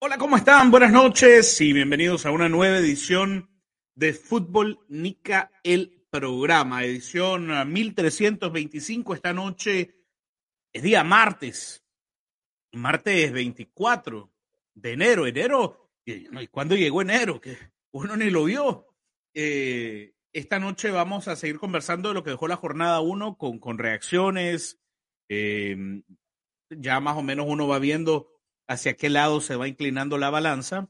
Hola, ¿cómo están? Buenas noches y bienvenidos a una nueva edición de Fútbol Nica, el programa, edición 1325 esta noche. Es día martes, martes 24 de enero, enero, ¿y cuándo llegó enero? Que uno ni lo vio. Eh, esta noche vamos a seguir conversando de lo que dejó la jornada 1 con, con reacciones. Eh, ya más o menos uno va viendo hacia qué lado se va inclinando la balanza.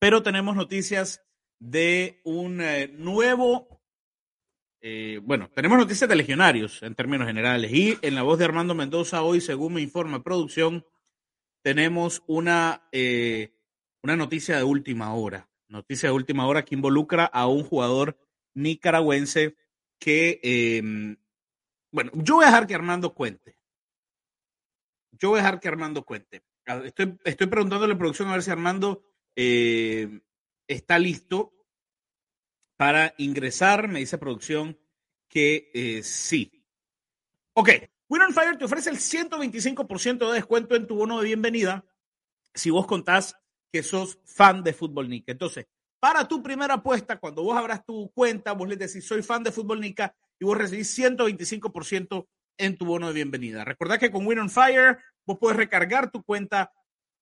Pero tenemos noticias de un eh, nuevo, eh, bueno, tenemos noticias de legionarios en términos generales. Y en la voz de Armando Mendoza, hoy, según me informa producción, tenemos una, eh, una noticia de última hora. Noticia de última hora que involucra a un jugador nicaragüense que, em, bueno, yo voy a dejar que Armando cuente. Yo voy a dejar que Armando cuente. Estoy, estoy preguntándole a la producción a ver si Armando eh, está listo para ingresar. Me dice producción que eh, sí. Ok. Win on Fire te ofrece el 125% de descuento en tu bono de bienvenida si vos contás que sos fan de Fútbol Nica. Entonces, para tu primera apuesta, cuando vos abras tu cuenta, vos le decís soy fan de Fútbol Nica y vos recibís 125% en tu bono de bienvenida. Recordad que con Win on Fire vos puedes recargar tu cuenta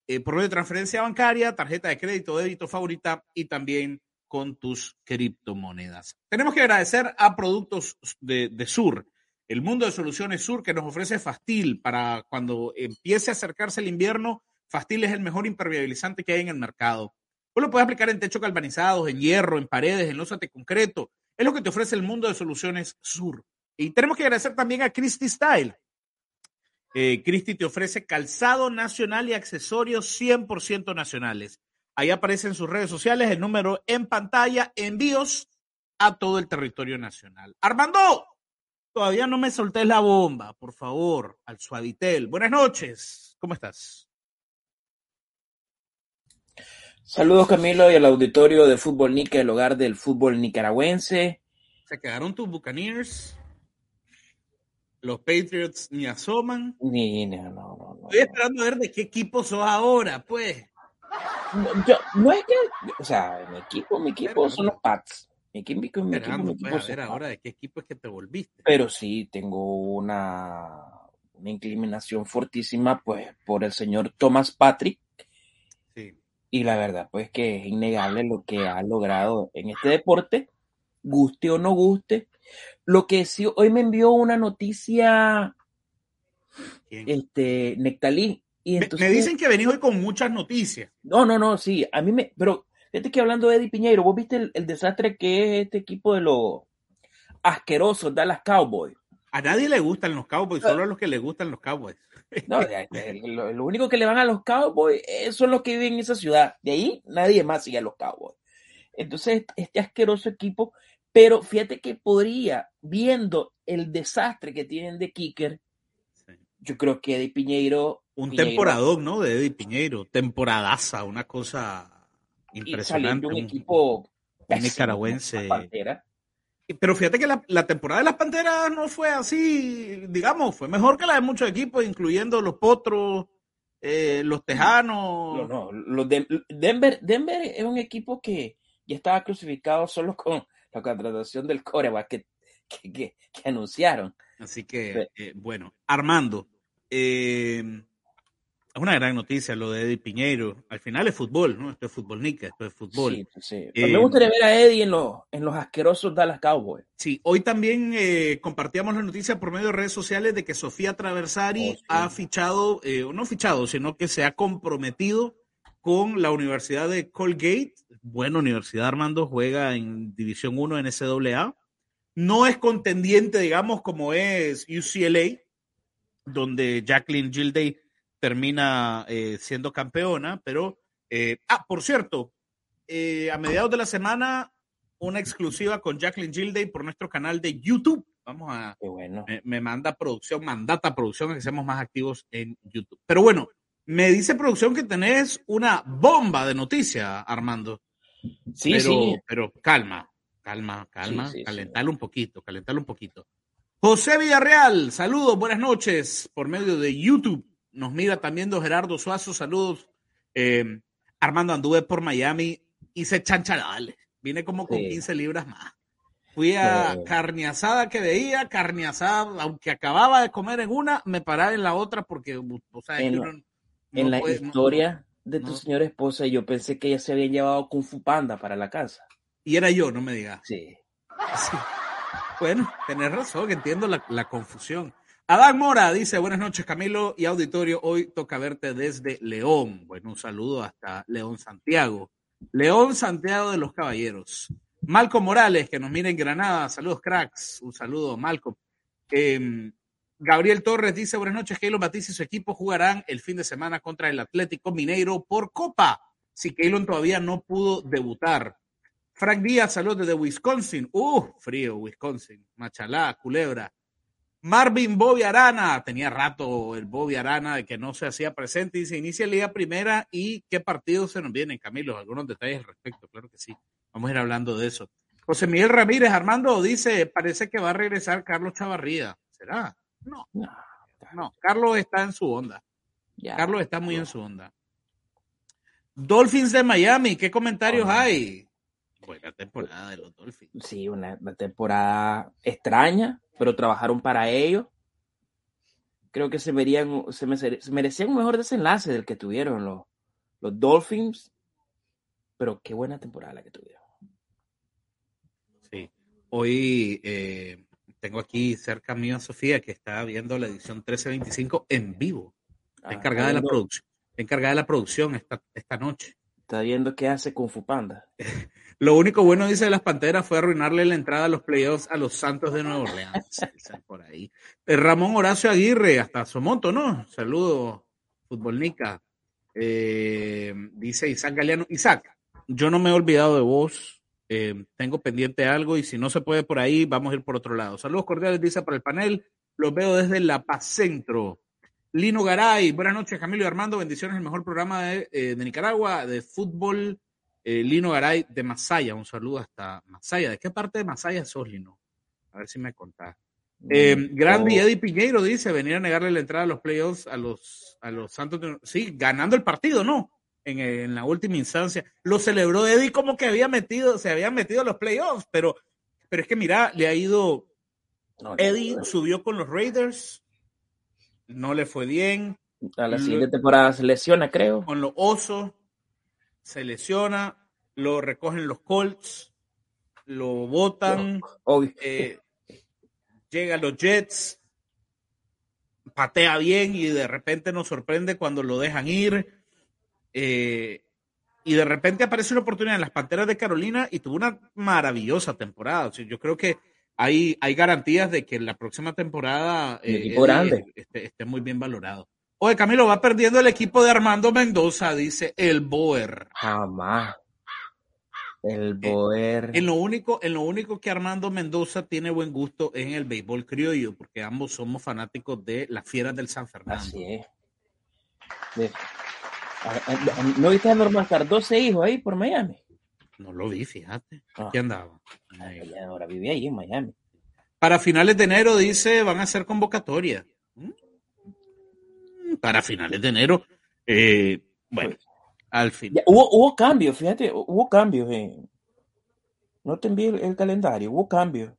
eh, por medio de transferencia bancaria, tarjeta de crédito, débito favorita y también con tus criptomonedas. Tenemos que agradecer a Productos de, Sur, el mundo de soluciones Sur que nos ofrece Fastil para cuando empiece a acercarse el invierno. Fastil es el mejor impermeabilizante que hay en el mercado. Vos lo puedes aplicar en techo galvanizados, en hierro, en paredes, en losa de concreto. Es lo que te ofrece el mundo de soluciones Sur. Y tenemos que agradecer también a Christy Style. Eh, te ofrece calzado nacional y accesorios 100% nacionales. Ahí aparece en sus redes sociales el número en pantalla, envíos a todo el territorio nacional. Armando, todavía no me soltés la bomba, por favor, al Suavitel. Buenas noches, ¿cómo estás? Saludos Camilo y al auditorio de Fútbol Nica, el hogar del fútbol nicaragüense. ¿Se quedaron tus Buccaneers? Los Patriots ni asoman. Ni, no, no, no, Estoy esperando a ver de qué equipo sos ahora, pues. No, yo, no es que, o sea, mi equipo, mi equipo son los Pats. Mi equipo, mi equipo, mi equipo, mi equipo pues, a ver ahora de qué equipo es que te volviste. Pero sí, tengo una, una inclinación fortísima, pues, por el señor Thomas Patrick. Sí. Y la verdad, pues, que es innegable lo que ha logrado en este deporte, guste o no guste. Lo que sí, hoy me envió una noticia este Nectalí. Y Me- entonces, me dicen que venís hoy con muchas noticias. No, no, no, sí, a mí me, pero fíjate que hablando de Eddie Piñeiro, vos viste el, el desastre que es este equipo de los asquerosos Dallas Cowboys. A nadie le gustan los Cowboys, solo a los que le gustan los Cowboys. No, lo, lo único que le van a los Cowboys eh, son los que viven en esa ciudad. De ahí nadie más sigue a los Cowboys. Entonces, este asqueroso equipo, pero fíjate que podría, viendo el desastre que tienen de Kicker, Sí. yo creo que Eddie Piñeiro. Un Piñeiro- temporadón, ¿no? De Eddie Piñeiro. Temporadaza, una cosa impresionante. un un- equipo nicaragüense. Pero fíjate que la, la temporada de las Panteras no fue así, digamos, fue mejor que la de muchos equipos, incluyendo los Potros, eh, los Tejanos. No, no, los de- Denver, Denver es un equipo que ya estaba crucificado solo con la contratación del coreback que, que, que- que anunciaron. Así que, eh, bueno, Armando, eh, es una gran noticia lo de Eddie Piñeiro. Al final es fútbol, ¿no? Esto es fútbol nica, esto es fútbol. Sí, sí. Eh, me gustaría ver a Eddie en los, en los asquerosos Dallas Cowboys. Sí, hoy también eh, compartíamos la noticia por medio de redes sociales de que Sofía Traversari Oh, sí. ha fichado, eh, o no fichado, sino que se ha comprometido con la Universidad de Colgate. Buena universidad, Armando, juega en División 1 en NCAA. No es contendiente, digamos, como es UCLA, donde Jacqueline Gilday termina eh, siendo campeona, pero, eh, ah, por cierto, eh, a mediados de la semana, una exclusiva con Jacqueline Gilday por nuestro canal de YouTube. Vamos a, Qué bueno. me, me manda producción, mandata producción, a que seamos más activos en YouTube. Pero bueno, me dice producción que tenés una bomba de noticia, Armando. Sí, pero, sí. pero calma, calma, calma, Sí, sí, sí. calentalo un poquito, calentalo un poquito. José Villarreal, saludos, buenas noches por medio de YouTube. Nos mira también don Gerardo Suazo, saludos Eh, Armando, anduve por Miami, hice chancharales. Vine como con Sí. 15 libras más. Fui a carne asada que veía, carne asada, aunque acababa de comer en una, me paraba en la otra porque, o sea, En no en la puede- historia de tu no. señora esposa, yo pensé que ella se habían llevado Kung Fu Panda para la casa. Y era yo, no me digas. Sí. Sí. Bueno, tenés razón, entiendo la, la confusión. Adán Mora dice, buenas noches Camilo y auditorio, hoy toca verte desde León. Bueno, un saludo hasta León Santiago. León Santiago de los Caballeros. Malcolm Morales, que nos mira en Granada, saludos cracks, un saludo Malcolm. Eh, Gabriel Torres dice, buenas noches, Keylon Batista y su equipo jugarán el fin de semana contra el Atlético Mineiro por Copa. Si Keylon todavía no pudo debutar. Frank Díaz, saludos desde Wisconsin. Uh, frío, Wisconsin. Machalá, Culebra. Marvin Bobby Arana, tenía rato el Bobby Arana de que no se hacía presente. Dice, inicia Liga Primera y qué partidos se nos vienen, Camilo. Algunos detalles al respecto, claro que sí. Vamos a ir hablando de eso. José Miguel Ramírez, Armando dice, parece que va a regresar Carlos Chavarría. ¿Será? No, No, no. Carlos está en su onda. Carlos está muy en su onda. Dolphins de Miami, ¿qué comentarios Ah. hay? Buena temporada de los Dolphins. Sí, una, una temporada extraña, pero trabajaron para ello. Creo que se, verían, se, me- se merecían un mejor desenlace del que tuvieron los, los Dolphins. Pero qué buena temporada la que tuvieron. Sí. Hoy eh, tengo aquí cerca mío a Sofía que está viendo la edición 1325 en vivo. Está Ah, encargada de la producción. Encargada de la producción esta, esta noche. Está viendo qué hace Kung Fu Panda. Lo único bueno, dice de las Panteras, fue arruinarle la entrada a los playoffs a los Santos de Nueva Orleans. Por ahí. Eh, Ramón Horacio Aguirre, hasta Somonto, ¿no? Saludos, futbolnica. Eh, dice Isaac Galeano. Isaac, yo no me he olvidado de vos. Eh, tengo pendiente algo y si no se puede por ahí, vamos a ir por otro lado. Saludos cordiales, dice para el panel. Los veo desde La Paz Centro. Lino Garay, buenas noches, Camilo y Armando. Bendiciones, el mejor programa de, eh, de Nicaragua de fútbol. Eh, Lino Garay de Masaya, un saludo hasta Masaya. ¿De qué parte de Masaya sos, Lino? A ver si me contás. Eh, Grandi Eddie Piñeiro dice venir a negarle la entrada a los playoffs a los, a los Santos. de- sí, ganando el partido, ¿no? En, en la última instancia. Lo celebró Eddie como que había metido, se había metido a los playoffs, pero, pero es que mira, le ha ido. no, Eddie no. subió con los Raiders, no le fue bien. A la siguiente temporada se lesiona, creo. Con los Osos, se lesiona, lo recogen los Colts, lo botan. Eh, llega a los Jets, patea bien y de repente nos sorprende cuando lo dejan ir. Eh, y de repente aparece una oportunidad en las Panteras de Carolina y tuvo una maravillosa temporada. O sea, yo creo que hay, hay garantías de que en la próxima temporada eh, grande. esté, esté muy bien valorado. Oye, Camilo, va perdiendo el equipo de Armando Mendoza, dice el Boer. Jamás. El Boer. En lo único, en lo único que Armando Mendoza tiene buen gusto es en el béisbol criollo, porque ambos somos fanáticos de las fieras del San Fernando. Así es. De- ¿No viste a Norman Star 12 hijos ahí por Miami? No lo vi, fíjate. Ah. Aquí andaba. Ay, ya ahora vive ahí en Miami. Para finales de enero, dice, van a hacer convocatoria. ¿Mm? Para finales de enero. eh, bueno, al fin. Ya, hubo, hubo cambios, fíjate, hubo cambios. En... No te envié el, el calendario, hubo cambios.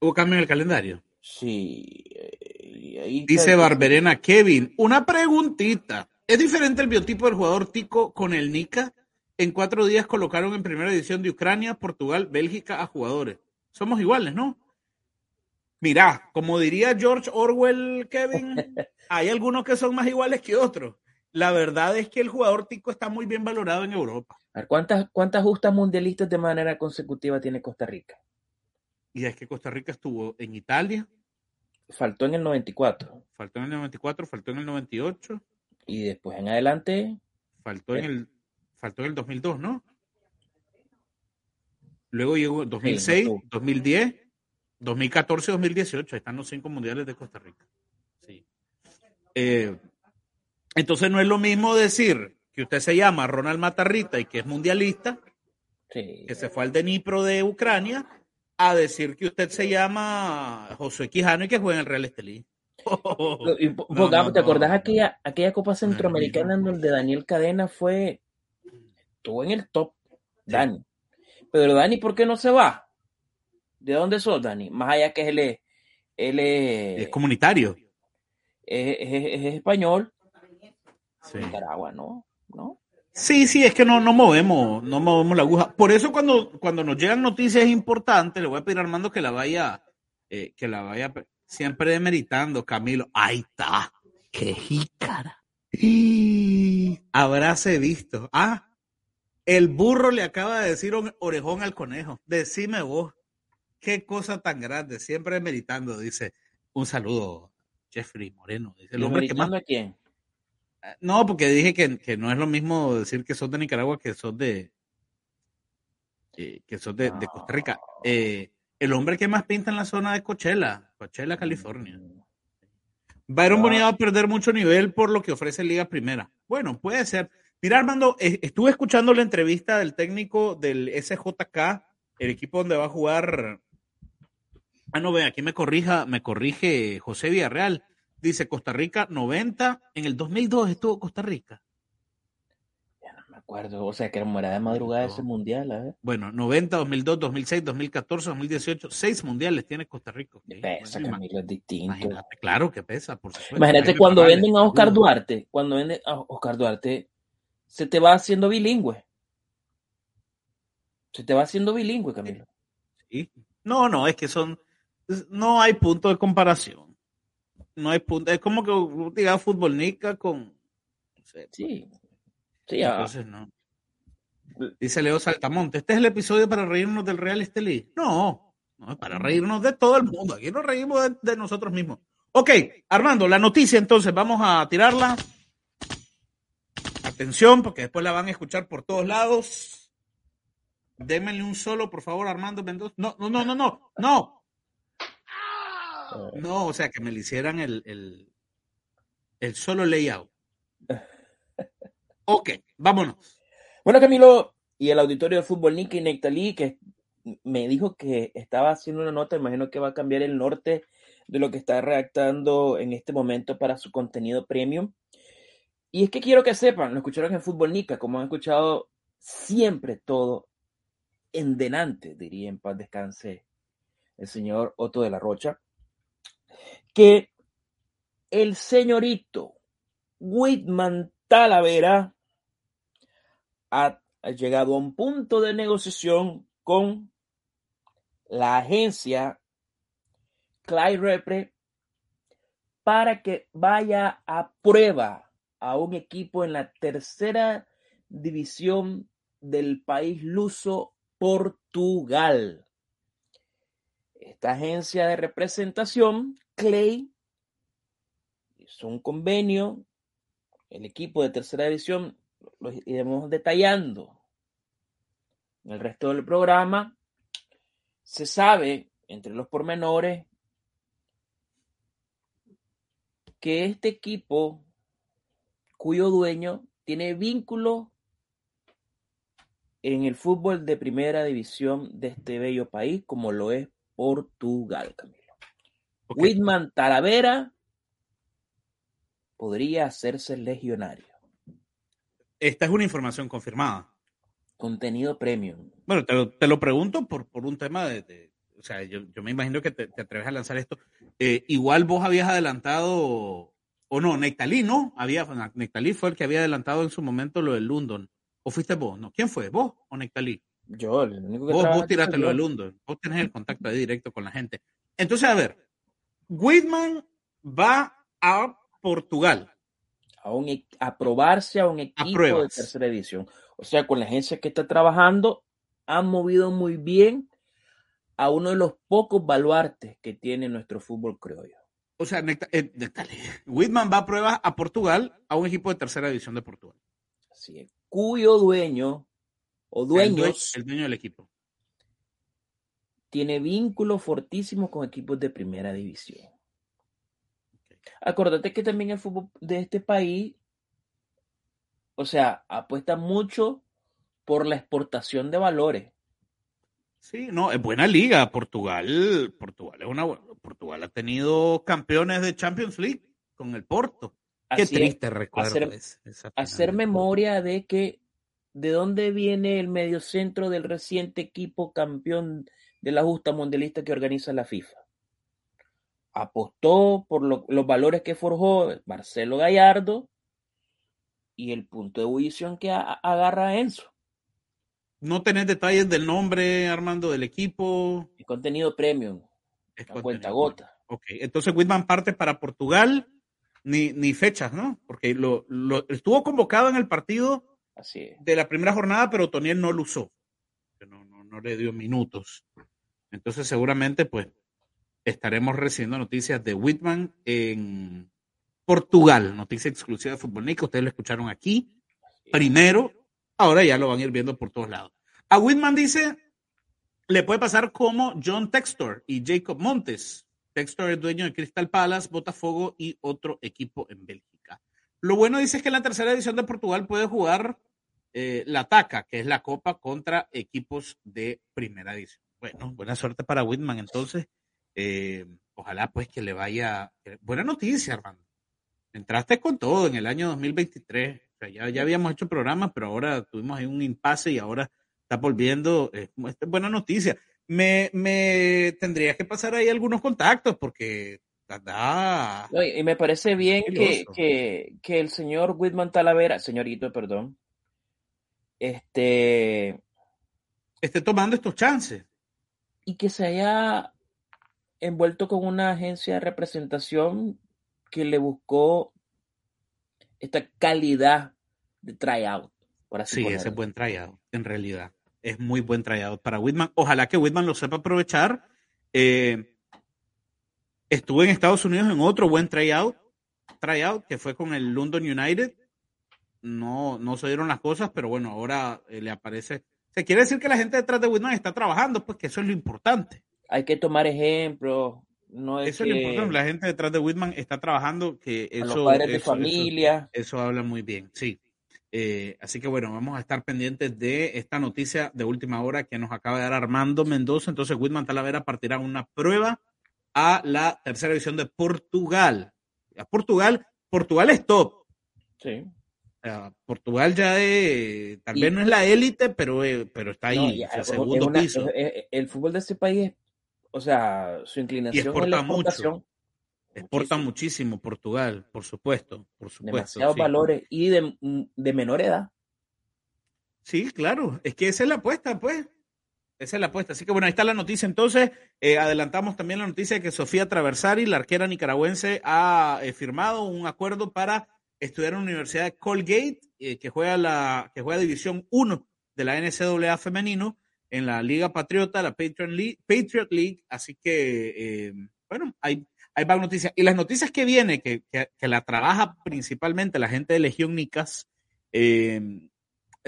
Hubo cambio en el calendario. Sí. eh, ahí Dice Barberena Kevin, una preguntita. ¿Es diferente el biotipo del jugador tico con el Nica? En cuatro días colocaron en primera edición de Ucrania, Portugal, Bélgica a jugadores. Somos iguales, ¿no? Mirá, como diría George Orwell, Kevin, hay algunos que son más iguales que otros. La verdad es que el jugador tico está muy bien valorado en Europa. A ver, ¿Cuántas, ¿Cuántas justas mundialistas de manera consecutiva tiene Costa Rica? Y es que Costa Rica estuvo en Italia, Faltó en el 94. faltó en el 94, faltó en el 98, Y después en adelante, faltó en el, faltó en el 2002, ¿no? Luego llegó 2006, estuvo. 2010, 2014, 2018. Ahí están los cinco mundiales de Costa Rica. Sí. Eh, entonces no es lo mismo decir que usted se llama Ronald Matarrita y que es mundialista, sí. que se fue al Dnipro de Ucrania, a decir que usted se llama Josué Quijano y que juega en el Real Estelí. Pongamos, ¿te acordás aquella, aquella Copa Centroamericana en donde Daniel Cadena fue, estuvo en el top, Dani? Pero Dani, ¿por qué no se va? ¿De dónde sos, Dani? Más allá que él es... Él es, comunitario. Es, español. Nicaragua, ¿no? ¿no? Sí, sí, es que no, no movemos, no movemos la aguja. Por eso cuando, cuando nos llegan noticias importantes, le voy a pedir a Armando que la vaya, eh, que la vaya siempre demeritando, Camilo. Ahí está. Qué jícara. Habráse visto. Ah, el burro le acaba de decir un orejón al conejo. Decime vos. Qué cosa tan grande. Siempre demeritando, dice. Un saludo, Jeffrey Moreno. Dice el hombre que más. A quién? Eh, no, porque dije que, no es lo mismo decir que sos de Nicaragua que sos de. Eh, que sos de, Costa Rica. Eh, el hombre que más pinta en la zona de Coachella, Coachella, California. Mm. Byron Bonilla va a perder mucho nivel por lo que ofrece Liga Primera. Bueno, puede ser. Mira, Armando, estuve escuchando la entrevista del técnico del SJK, el equipo donde va a jugar. Ah, no, ve, aquí me corrija, me corrige José Villarreal. Dice Costa Rica 90. En el 2002 estuvo Costa Rica. Acuerdo. O sea, que era de madrugada ese mundial. ¿eh? Bueno, 90, 2002, 2006, 2014, 2018. Seis mundiales tiene Costa Rica. Pesa, Camilo, es distinto. Imagínate, claro que pesa, por supuesto. Imagínate cuando venden a Oscar Duarte. Cuando venden a Oscar Duarte, se te va haciendo bilingüe. Se te va haciendo bilingüe, Camilo. Sí. No, no, es que son. No hay punto de comparación no hay punto. Es como que diga fútbol nica con. sí. Sí, ah. Entonces, no. Dice Leo Saltamonte, ¿este es el episodio para reírnos del Real Estelí? No, no, es para reírnos de todo el mundo. Aquí nos reímos de, nosotros mismos. Ok, Armando, la noticia entonces, vamos a tirarla. Atención, porque después la van a escuchar por todos lados. Démenle un solo, por favor, Armando Mendoza. No, no, no, no, no, no. No, o sea, que me le hicieran el, el, solo layout. Ok, vámonos. Bueno, Camilo, y el auditorio de fútbol Nicky Nectalí, que me dijo que estaba haciendo una nota, imagino que va a cambiar el norte de lo que está redactando en este momento para su contenido premium. Y es que quiero que sepan, lo escucharon en Fútbol Nica, como han escuchado siempre todo en denante, diría en paz descanse el señor Otto de la Rocha que el señorito Whitman Talavera ha, llegado a un punto de negociación con la agencia Clyde Repre para que vaya a prueba a un equipo en la tercera división del país luso Portugal. Esta agencia de representación Clay hizo un convenio, el equipo de tercera división lo iremos detallando. En el resto del programa se sabe, entre los pormenores, que este equipo, cuyo dueño tiene vínculo en el fútbol de primera división de este bello país, como lo es Portugal, Whitman Talavera podría hacerse legionario. Esta es una información confirmada. Contenido premium. Bueno, te lo, pregunto por, por un tema de, o sea, yo, me imagino que te, atreves a lanzar esto. Eh, igual vos habías adelantado, o no, Nectalí, ¿no? Había, Nectalí fue el que había adelantado en su momento lo del London. ¿O fuiste vos? No, ¿quién fue? ¿Vos o Nectalí? Yo, el único que Vos, vos tiraste lo del London. Vos tenés el contacto ahí directo con la gente. Entonces, a ver, Whitman va a Portugal. A, un, e, a un equipo de tercera edición. O sea, con la agencia que está trabajando, han movido muy bien a uno de los pocos baluartes que tiene nuestro fútbol criollo. O sea, eh, Whitman va a pruebas a Portugal, a un equipo de tercera división de Portugal. Así es. Cuyo dueño o dueños. el dueño del equipo tiene vínculos fortísimos con equipos de primera división. Acordate que también el fútbol de este país, o sea, apuesta mucho por la exportación de valores. Sí, no, es buena liga. Portugal, Portugal es una Portugal ha tenido campeones de Champions League con el Porto. Qué Así es, triste recuerdo hacer- hacer memoria de que de dónde viene el mediocentro del reciente equipo campeón de la justa mundialista que organiza la FIFA. Apostó por lo- los valores que forjó Marcelo Gallardo y el punto de ebullición que a- agarra Enzo. No tenés detalles del nombre, Armando, del equipo. El contenido premium, Es a cuenta contenido. gota. Ok, entonces Whitman parte para Portugal, ni, ni fechas, ¿no? Porque lo, lo- estuvo convocado en el partido Así de la primera jornada, pero Toniel no lo usó. No, no, no le dio minutos. Entonces, seguramente, pues, estaremos recibiendo noticias de Whitman en Portugal. Noticia exclusiva de Fútbol Nica. Ustedes lo escucharon aquí primero. Ahora ya lo van a ir viendo por todos lados. A Whitman dice, le puede pasar como John Textor y Jacob Montes. Textor es dueño de Crystal Palace, Botafogo y otro equipo en Bélgica. Lo bueno dice es que en la tercera división de Portugal puede jugar eh, la TACA, que es la Copa contra equipos de primera división. Bueno, buena suerte para Whitman entonces. Eh, ojalá pues que le vaya. Buena noticia, Armando. Entraste con todo en el año 2023. O sea, ya, ya habíamos hecho programas, pero ahora tuvimos ahí un impasse y ahora está volviendo. Eh, esta es buena noticia. Me, me tendría que pasar ahí algunos contactos porque. No, y me parece bien que, que, que el señor Whitman Talavera, señorito, perdón, este, esté tomando estos chances. y que se haya envuelto con una agencia de representación que le buscó esta calidad de tryout, por así Sí, ese es buen tryout, en realidad. Es muy buen tryout para Whitman. Ojalá que Whitman lo sepa aprovechar. Eh, estuve en Estados Unidos en otro buen tryout, tryout que fue con el London United. No, no se dieron las cosas, pero bueno, ahora eh, le aparece. Se quiere decir que la gente detrás de Whitman está trabajando, pues que eso es lo importante. Hay que tomar ejemplos, no es Eso es lo importante. La gente detrás de Whitman está trabajando, que a eso. los padres de eso- familia, Eso habla muy bien, sí. Eh, así que bueno, vamos a estar pendientes de esta noticia de última hora que nos acaba de dar Armando Mendoza. Entonces, Whitman Talavera partirá una prueba a la tercera división de Portugal. A Portugal, Portugal es top. sí. Portugal ya es, tal Y- vez no es la élite, pero, eh, pero está No, ahí, ya, o sea, es segundo una- piso. es- es- el fútbol de este país, es- o sea, su inclinación exporta la mucho. Exporta muchísimo. muchísimo Portugal, por supuesto, por supuesto. demasiados sí. valores y de, de menor edad. Sí, claro, es que esa es la apuesta, pues. Esa es la apuesta. Así que bueno, ahí está la noticia. Entonces, eh, adelantamos también la noticia de que Sofía Traversari, la arquera nicaragüense, ha eh, firmado un acuerdo para estudiar en la Universidad de Colgate, eh, que, juega la, que juega División 1 de la NCAA femenino en la Liga Patriota, la Patriot League. Patriot League. Así que, eh, bueno, hay, hay van noticias. Y las noticias que viene, que, que, que la trabaja principalmente la gente de Legión Nicas, eh,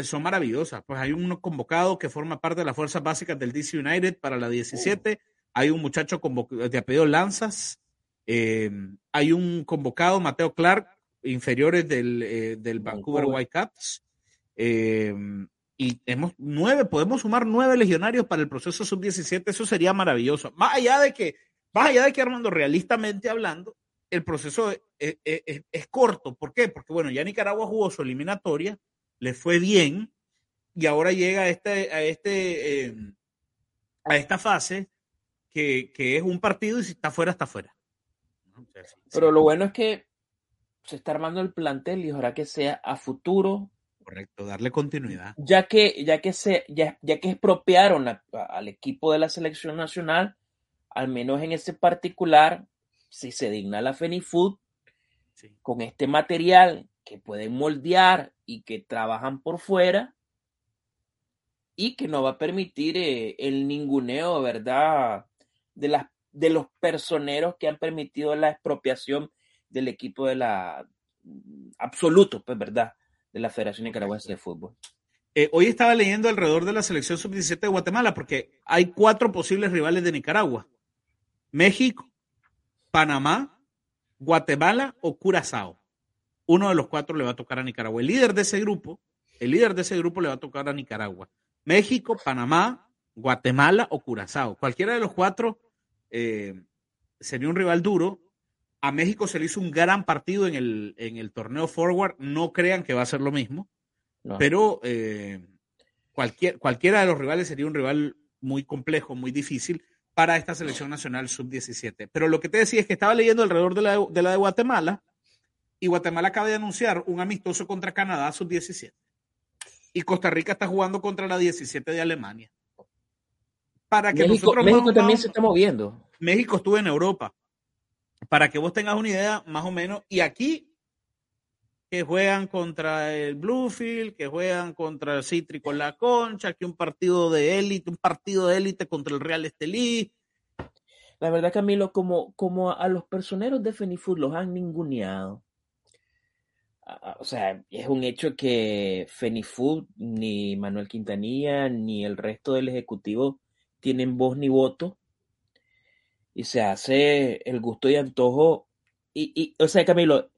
son maravillosas. Pues hay un convocado que forma parte de las fuerzas básicas del DC United para la 17. Hay un muchacho de apellido Lanzas. Eh, hay un convocado, Mateo Clark, inferiores del, eh, del Vancouver Vancouver. Whitecaps. Eh, y hemos nueve, podemos sumar nueve legionarios para el proceso sub-17. Eso sería maravilloso. Más allá de que, más allá de que Armando, realistamente hablando, el proceso es, es- es- es corto. ¿Por qué? Porque, bueno, ya Nicaragua jugó su eliminatoria, le fue bien, y ahora llega a este, a este, eh, a esta fase que, que es un partido y si está fuera, está fuera. Pero lo bueno es que se está armando el plantel y ojalá que sea a futuro, correcto, darle continuidad. ya que, ya que se, ya, ya que expropiaron al equipo de la selección nacional, al menos en ese particular, si se digna la FENIFUT, Sí. con este material que pueden moldear y que trabajan por fuera y que no va a permitir eh, el ninguneo, ¿verdad? De, las, de los personeros que han permitido la expropiación del equipo de la absoluto, pues, ¿verdad? De la Federación Nicaragüense de Fútbol. Eh, hoy estaba leyendo alrededor de la selección sub-17 de Guatemala porque hay cuatro posibles rivales de Nicaragua. México, Panamá, Guatemala o Curazao. Uno de los cuatro le va a tocar a Nicaragua. El líder de ese grupo, el líder de ese grupo le va a tocar a Nicaragua. México, Panamá, Guatemala o Curazao. Cualquiera de los cuatro eh, sería un rival duro. A México se le hizo un gran partido en el, en el torneo Forward. No crean que va a ser lo mismo. No. Pero eh, cualquier, cualquiera de los rivales sería un rival muy complejo, muy difícil para esta selección nacional sub-17. Pero lo que te decía es que estaba leyendo alrededor de la de, la de Guatemala y Guatemala acaba de anunciar un amistoso contra Canadá sub-17. Y Costa Rica está jugando contra la 17 de Alemania. Para que México, nosotros México también se está moviendo. México estuvo en Europa. Para que vos tengas una idea, más o menos. Y aquí que juegan contra el Bluefield, que juegan contra el Cítrico La Concha, que un partido de élite, un partido de élite contra el Real Estelí. La verdad, Camilo, como, como a los personeros de Fenifood los han ninguneado. O sea, es un hecho que Fenifood, ni Manuel Quintanilla, ni el resto del ejecutivo tienen voz ni voto. Y se hace el gusto y antojo. Y, y o sea, Camilo,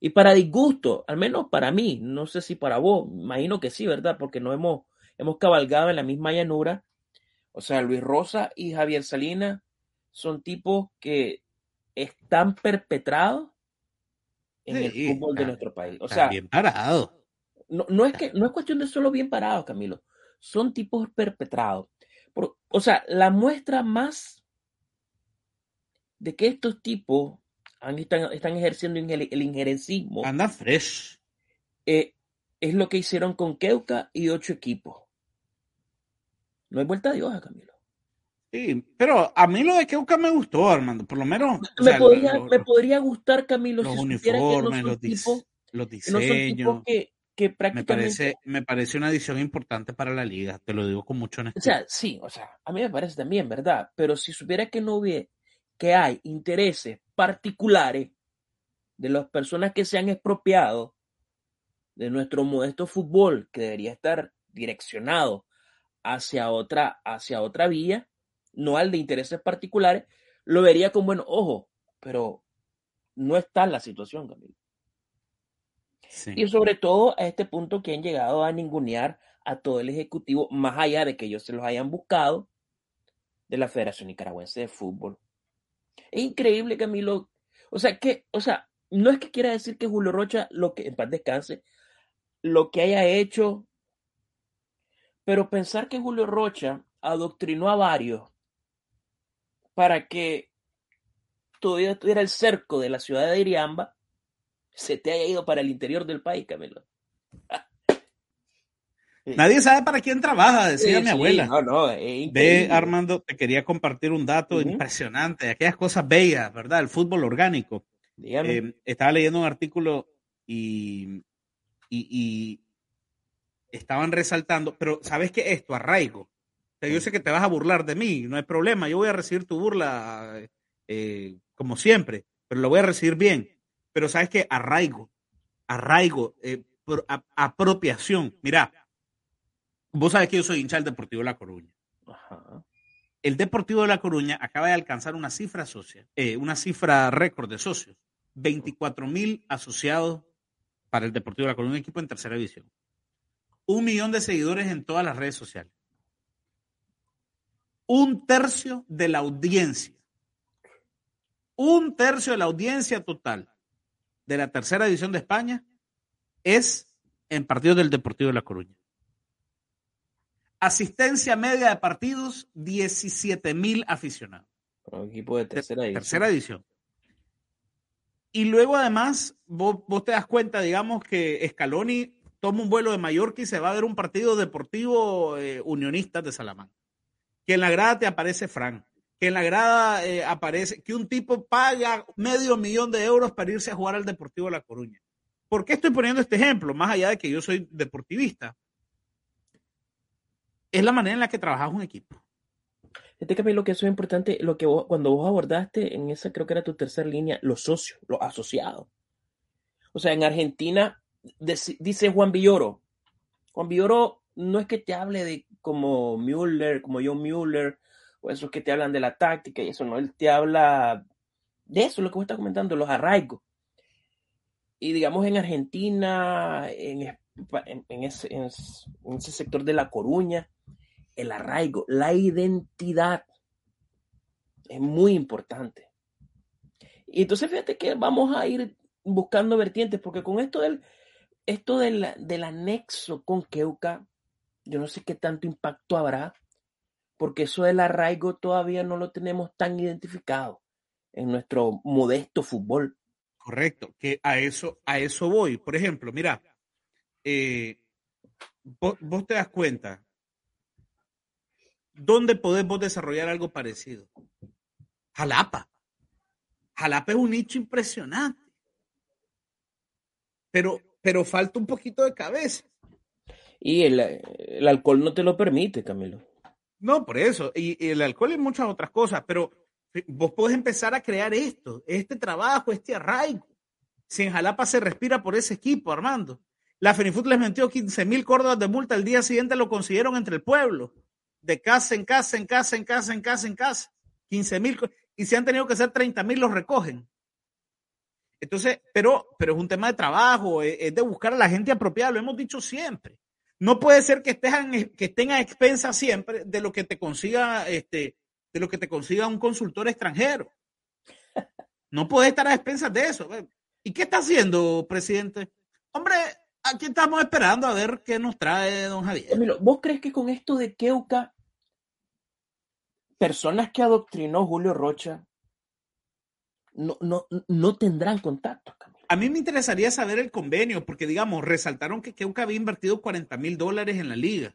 y para disgusto, al menos para mí, no sé si para vos, imagino que sí, ¿verdad? Porque no hemos, hemos cabalgado en la misma llanura. O sea, Luis Rosa y Javier Salinas son tipos que están perpetrados en el fútbol de nuestro país. O sea, bien parados. No, no, es que, no es cuestión de solo bien parados, Camilo. Son tipos perpetrados. o sea, la muestra más de que estos tipos están, ejerciendo el, injerencismo. Anda fresh. Eh, es lo que hicieron con Keuka y ocho equipos. No hay vuelta de hoja, Camilo. Sí, pero a mí lo de Keuka me gustó, Armando, por lo menos. Me, podría, me podría, gustar, Camilo, los uniformes, los, los, diseños. que, prácticamente... me, parece, me parece una adición importante para la liga, te lo digo con mucho honestidad. O sea, sí, o sea, a mí me parece también, ¿verdad? Pero si supiera que no hubiera, que hay intereses particulares de las personas que se han expropiado de nuestro modesto fútbol, que debería estar direccionado hacia otra, hacia otra vía, no al de intereses particulares, lo vería con buen ojo, pero no está en la situación, Camilo. Y sobre todo a este punto que han llegado a ningunear a todo el Ejecutivo, más allá de que ellos se los hayan buscado, de la Federación Nicaragüense de Fútbol. Es increíble, Camilo. O sea, que, o sea, no es que quiera decir que Julio Rocha, lo que, en paz descanse, lo que haya hecho, pero pensar que Julio Rocha adoctrinó a varios para que todavía estuviera el cerco de la ciudad de Iriamba, se te haya ido para el interior del país, Camilo. Nadie sabe para quién trabaja, decía mi abuela. No, no, Ve, Armando, te quería compartir un dato impresionante, aquellas cosas bellas, ¿verdad? El fútbol orgánico. Eh, estaba leyendo un artículo y, y, estaban resaltando, pero ¿sabes qué? Esto, arraigo. yo sé que te vas a burlar de mí, no hay problema, yo voy a recibir tu burla eh, como siempre, pero lo voy a recibir bien. Pero ¿sabes qué? Arraigo, arraigo, eh, apropiación. Mira, Vos sabés que yo soy hincha del Deportivo de La Coruña. El Deportivo de La Coruña acaba de alcanzar una cifra social, eh, una cifra récord de socios. 24 mil asociados para el Deportivo de La Coruña, un equipo en tercera división. Un millón de seguidores en todas las redes sociales. Un tercio de la audiencia. Un tercio de la audiencia total de la tercera división de España es en partidos del Deportivo de La Coruña. Asistencia media de partidos, 17 mil aficionados. Un equipo de tercera edición. Tercera edición. Y luego además, vos, te das cuenta, digamos, que Scaloni toma un vuelo de Mallorca y se va a ver un partido deportivo eh, unionista de Salamanca. Que en la grada te aparece Frank. Que en la grada eh, aparece que un tipo paga medio millón de euros para irse a jugar al Deportivo de La Coruña. ¿Por qué estoy poniendo este ejemplo? Más allá de que yo soy deportivista es la manera en la que trabajas un equipo. Este lo que eso es importante, lo que cuando vos abordaste en esa, creo que era tu tercera línea, los socios, los asociados. O sea, en Argentina, dice Juan Villoro, Juan Villoro no es que te hable de como Müller, como John Müller, o esos que te hablan de la táctica y eso, no, él te habla de eso, lo que vos estás comentando, los arraigos. Y digamos en Argentina, en ese sector de La Coruña, el arraigo, la identidad es muy importante. Y entonces fíjate que vamos a ir buscando vertientes, porque con esto del, esto del, del anexo con Keuka, yo no sé qué tanto impacto habrá, porque eso del arraigo todavía no lo tenemos tan identificado en nuestro modesto fútbol. Correcto, que a eso, a eso voy. Por ejemplo, mira, eh, vos, te das cuenta, ¿dónde podemos desarrollar algo parecido? Jalapa. Jalapa es un nicho impresionante. Pero, pero falta un poquito de cabeza. Y el, el alcohol no te lo permite, Camilo. No, por eso. Y, y, el alcohol y muchas otras cosas. Pero vos podés empezar a crear esto, este trabajo, este arraigo. Si en Jalapa se respira por ese equipo, Armando. La Fenifut les metió 15 mil córdobas de multa, el día siguiente lo consiguieron entre el pueblo, de casa en casa, en casa, en casa, en casa, en casa. 15 mil, y si han tenido que ser 30 mil, los recogen. Entonces, pero, pero es un tema de trabajo, es, de buscar a la gente apropiada, lo hemos dicho siempre. No puede ser que, que estén a expensas siempre de lo que te consiga, este, de lo que te consiga un consultor extranjero. No puede estar a expensas de eso. ¿Y qué está haciendo, presidente? Hombre, aquí estamos esperando a ver qué nos trae don Javier. ¿vos crees que con esto de Keuka, personas que adoctrinó Julio Rocha no, no, no tendrán contacto? A mí me interesaría saber el convenio, porque digamos, resaltaron que Keuka había invertido 40 mil dólares en la liga.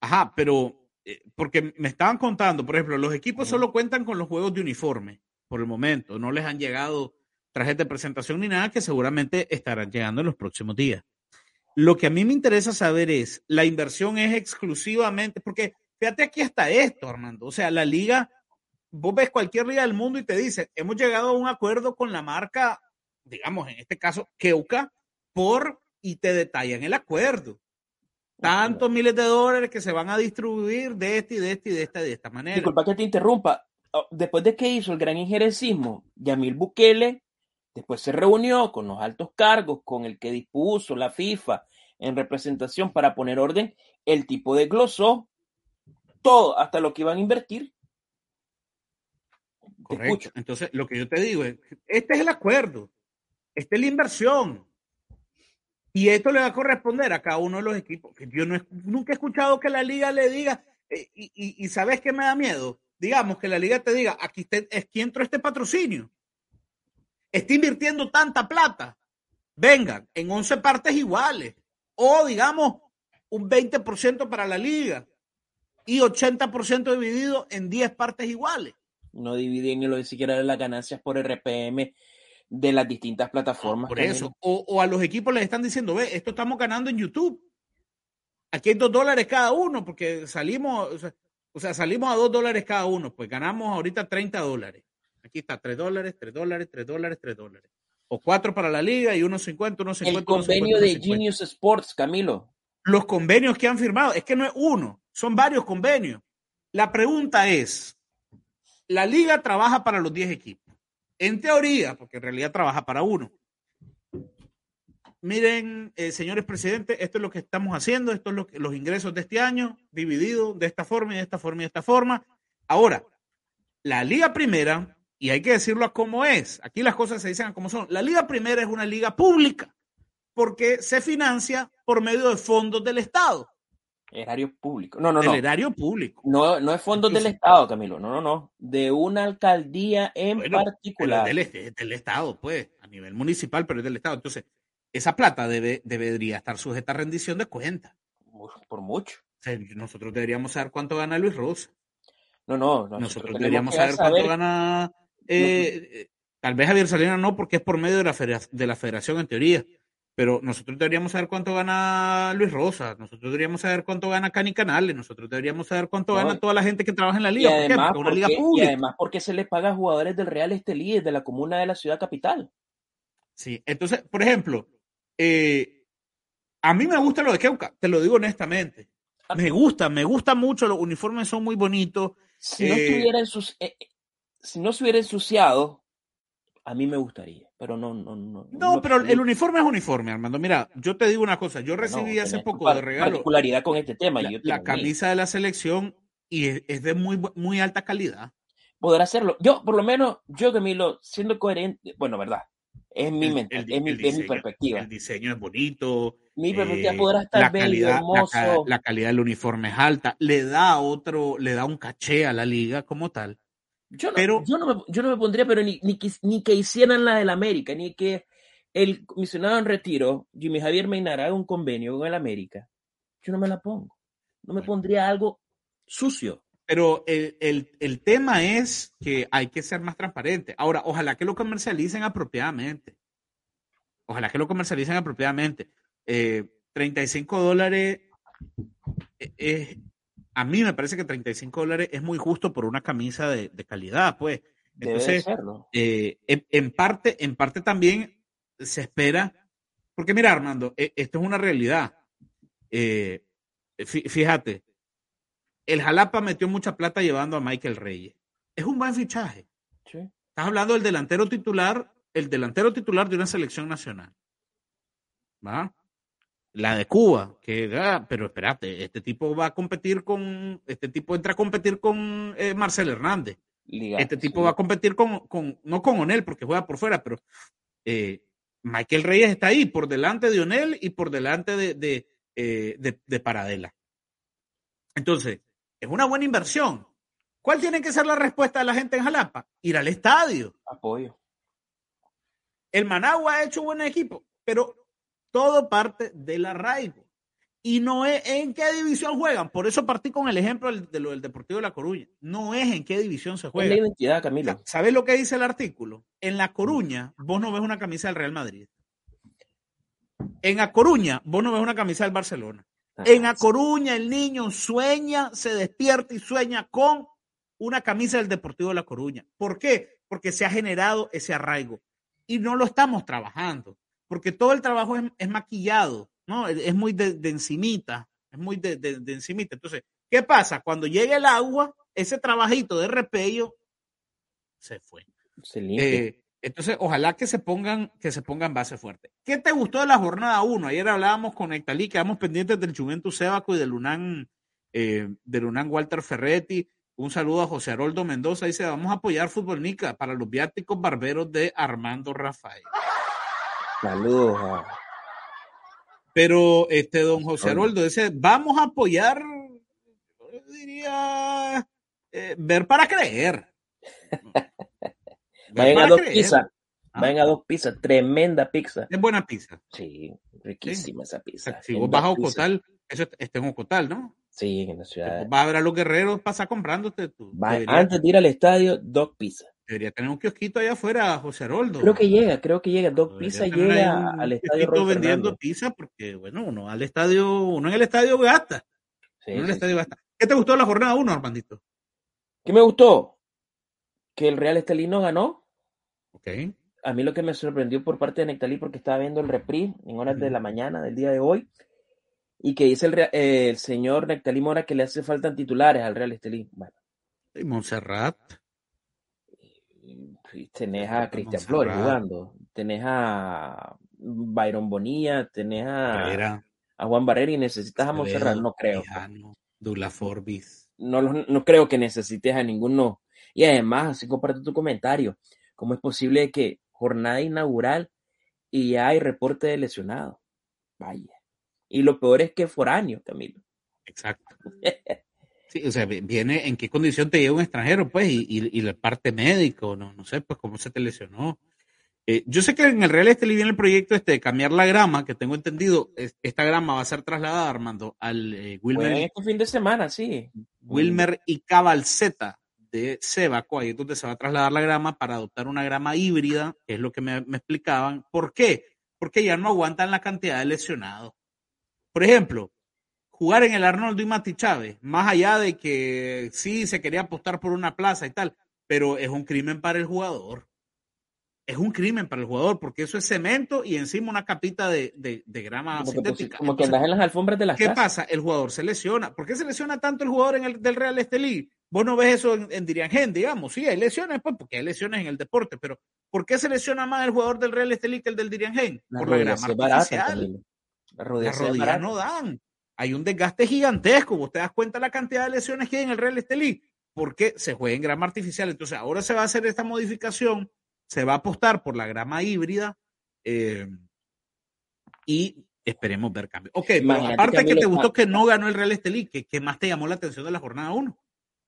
Ajá, pero eh, porque me estaban contando, por ejemplo, los equipos solo cuentan con los juegos de uniforme por el momento, no les han llegado trajes de presentación ni nada que seguramente estarán llegando en los próximos días. Lo que a mí me interesa saber es, la inversión es exclusivamente, porque fíjate aquí está esto, Armando, o sea, la liga, vos ves cualquier liga del mundo y te dice, hemos llegado a un acuerdo con la marca, digamos, en este caso, Keuka, por, y te detallan el acuerdo tantos miles de dólares que se van a distribuir de este y de este y de esta de esta manera. Disculpa que te interrumpa. Oh, después de que hizo el gran injerencismo, Yamil Bukele después se reunió con los altos cargos con el que dispuso la FIFA en representación para poner orden. El tipo desglosó todo, hasta lo que iban a invertir. Correcto. Entonces, lo que yo te digo es, este es el acuerdo, esta es la inversión. Y esto le va a corresponder a cada uno de los equipos. Yo no, nunca he escuchado que la liga le diga, eh, y, ¿sabes qué me da miedo? Digamos que la liga te diga, aquí, aquí entró este patrocinio. Está invirtiendo tanta plata. Vengan, en 11 partes iguales. O digamos, un 20% para la liga y 80% dividido en 10 partes iguales. No dividen ni lo siquiera de las ganancias por RPM de las distintas plataformas. Por eso, o, a los equipos les están diciendo, ve, esto estamos ganando en YouTube. Aquí hay dos dólares cada uno, porque salimos, o sea, salimos a dos dólares cada uno, pues ganamos ahorita 30 dólares. Aquí está, tres dólares, tres dólares, tres dólares, tres dólares. O cuatro para la liga y unos 50, unos 50. El convenio de Genius Sports, Camilo. Los convenios que han firmado, es que no es uno, son varios convenios. La pregunta es, la liga trabaja para los 10 equipos. En teoría, porque en realidad trabaja para uno. Miren, eh, señores presidentes, esto es lo que estamos haciendo, esto es lo que, los ingresos de este año, dividido de esta forma y de esta forma y de esta forma. Ahora, la Liga Primera, y hay que decirlo como es, aquí las cosas se dicen como son, la Liga Primera es una liga pública porque se financia por medio de fondos del Estado. Erario público. No, no, no. El erario público. No, no es fondos del Estado, Camilo. No, no, no. De una alcaldía en particular. Del, del, Estado, pues, a nivel municipal, pero es del Estado. Entonces, esa plata debe, debería estar sujeta a rendición de cuentas. Por mucho. nosotros deberíamos saber cuánto gana Luis Rosa. No, no. Nosotros, deberíamos saber, cuánto gana. Eh, eh, tal vez Javier Salinas no, porque es por medio de la, de la federación en teoría pero nosotros deberíamos saber cuánto gana Luis Rosa, nosotros deberíamos saber cuánto gana Cani Canales, nosotros deberíamos saber cuánto gana toda la gente que trabaja en la liga, y además, porque, una liga pública. Y además porque se les paga a jugadores del Real Estelí, de la comuna de la ciudad capital. Sí, entonces, por ejemplo, eh, a mí me gusta lo de Keuka, te lo digo honestamente. Ah. Me gusta, me gusta mucho, los uniformes son muy bonitos. Si, no, eh, estuviera eh, si no se hubiera ensuciado, a mí me gustaría pero no, no, no. No, pero el uniforme es uniforme, Armando. Mira, yo te digo una cosa, yo recibí hace poco de regalo. Particularidad con este tema. La, camisa de la selección y es, de muy, muy alta calidad. Podrá hacerlo. Yo, por lo menos, yo, Camilo, siendo coherente, bueno, verdad, es mi, El- mental- el- es mi, el es mi diseño- perspectiva. El diseño es bonito. Mi perspectiva eh, podrá estar la bello, calidad, la, hermoso. ca- la calidad del uniforme es alta, le da otro, le da un caché a la liga como tal. Yo no, Pero- yo no, me, yo no me pondría, pero ni, ni, que, ni que hicieran la del América, ni que el comisionado en retiro, Jimmy Javier Meinar, haga un convenio con el América. Yo no me la pongo. No me pondría algo sucio. Pero el, el- el tema es que hay que ser más transparente. Ahora, ojalá que lo comercialicen apropiadamente. Ojalá que lo comercialicen apropiadamente. Eh, 35 dólares eh, es, a mí me parece que 35 dólares es muy justo por una camisa de, de calidad, pues. Entonces, serlo. eh, en, en parte, en parte también se espera, porque mira, Armando, eh, esto es una realidad. Eh, fí- fíjate, el Jalapa metió mucha plata llevando a Michael Reyes. Es un buen fichaje. Sí. Estás hablando del delantero titular, el delantero titular de una selección nacional. ¿Va? La de Cuba, que, ah, pero espérate, este tipo va a competir con, este tipo entra a competir con eh, Marcel Hernández. Liga, Este tipo sí. va a competir con, con no con Onel porque juega por fuera, pero eh, Michael Reyes está ahí por delante de Onel y por delante de, de, eh, de- de Paradela. Entonces, es una buena inversión. ¿Cuál tiene que ser la respuesta de la gente en Jalapa? Ir al estadio. Apoyo. El Managua ha hecho buen equipo, pero todo parte del arraigo. Y no es en qué división juegan. Por eso partí con el ejemplo del- de lo del Deportivo de La Coruña. No es en qué división se Es juega. la identidad, Camilo. ¿Sabes lo que dice el artículo? En La Coruña, vos no ves una camisa del Real Madrid. En A Coruña, vos no ves una camisa del Barcelona. En A Coruña, el niño sueña, se despierta y sueña con una camisa del Deportivo de La Coruña. ¿Por qué? Porque se ha generado ese arraigo. Y no lo estamos trabajando. Porque todo el trabajo es, es maquillado, ¿no? Es, muy de, de encimita. Es muy de, de- de encimita. Entonces, ¿qué pasa? Cuando llega el agua, ese trabajito de repello se fue. Se. Eh, entonces, ojalá que se pongan, que se pongan base fuerte. ¿Qué te gustó de la jornada 1? Ayer hablábamos con Nectalí, quedamos pendientes del Juventus Sébaco y del UNAM, eh, del UNAM Walter Ferretti. Un saludo a José Haroldo Mendoza. Dice, vamos a apoyar Fútbol Nica para los viáticos barberos de Armando Rafael. Saludos a- Pero este don José. Haroldo dice, vamos a apoyar, yo diría, eh, ver para creer. Vayan a dos pizzas. Ah. Vayan a dos pizzas. Tremenda pizza. Es buena pizza. Sí, riquísima esa O pizza. sea, si vos vas a. Ocotal, eso está en Ocotal, ¿no? Sí, en la ciudad. vas a ver a los guerreros pasar comprándote. Tú. Va- antes de ir al estadio, dos pizzas. Debería tener un kiosquito allá afuera, José Haroldo. Creo que llega, creo que llega. Dos Debería pizzas tener ahí llega al estadio Roy vendiendo Fernando. pizza porque, bueno, uno al estadio, uno en el estadio gasta. Sí, uno en el sí, estadio gasta. ¿Qué te gustó de la jornada 1, Armandito? ¿Qué me gustó? Que el Real Estelino ganó. Ok. A mí lo que me sorprendió por parte de Nectalí, porque estaba viendo el reprise en horas de la mañana del día de hoy, y que dice el, eh, el señor Nectalí Mora que le hace falta titulares al Real Estelí. Bueno, Y Montserrat. Tenés a. Cristian Flores jugando, tenés a Byron Bonilla, tenés a, Juan Barrera y necesitas a Montserrat, Acevedo, no creo. Douglas Forbis. no, no creo que necesites a ninguno. Y además, así comparto tu comentario, ¿cómo es posible que jornada inaugural y ya hay reporte de lesionado? Vaya. Y lo peor es que foráneo, Camilo. Exacto. Sí, o sea, vi- viene en qué condición te llega un extranjero, pues, y, y- y la parte médico, no, no sé, pues, cómo se te lesionó. Eh, yo sé que en el Real Estelí viene el proyecto este de cambiar la grama, que tengo entendido, es- esta grama va a ser trasladada, Armando, al eh, Wilmer, este fin de semana, sí. Wilmer y Cabalceta de Sebaco, ahí es donde se va a trasladar la grama para adoptar una grama híbrida, que es lo que me, me explicaban. ¿Por qué? Porque ya no aguantan la cantidad de lesionados. Por ejemplo, jugar en el Arnoldo y Mati Chávez, más allá de que sí se quería apostar por una plaza y tal, pero es un crimen para el jugador. Es un crimen para el jugador porque eso es cemento y encima una capita de, de- de grama Como que, sintética. como que andas en las alfombras de las ¿Qué casas. pasa? El jugador se lesiona. ¿Por qué se lesiona tanto el jugador en el del Real Estelí? Vos no ves eso en, en Diriangén, digamos. Sí, hay lesiones, pues, porque hay lesiones en el deporte, pero ¿por qué se lesiona más el jugador del Real Estelí que el del Diriangén? Por la grama barata. La Las rodillas no dan. Hay un desgaste gigantesco. Vos te das cuenta la cantidad de lesiones que hay en el Real Estelí. porque se juega en grama artificial. Entonces, ahora se va a hacer esta modificación, se va a apostar por la grama híbrida eh, y esperemos ver cambios. Ok, aparte que, te gustó que no ganó el Real Estelí, ¿qué, ¿qué, más te llamó la atención de la jornada 1?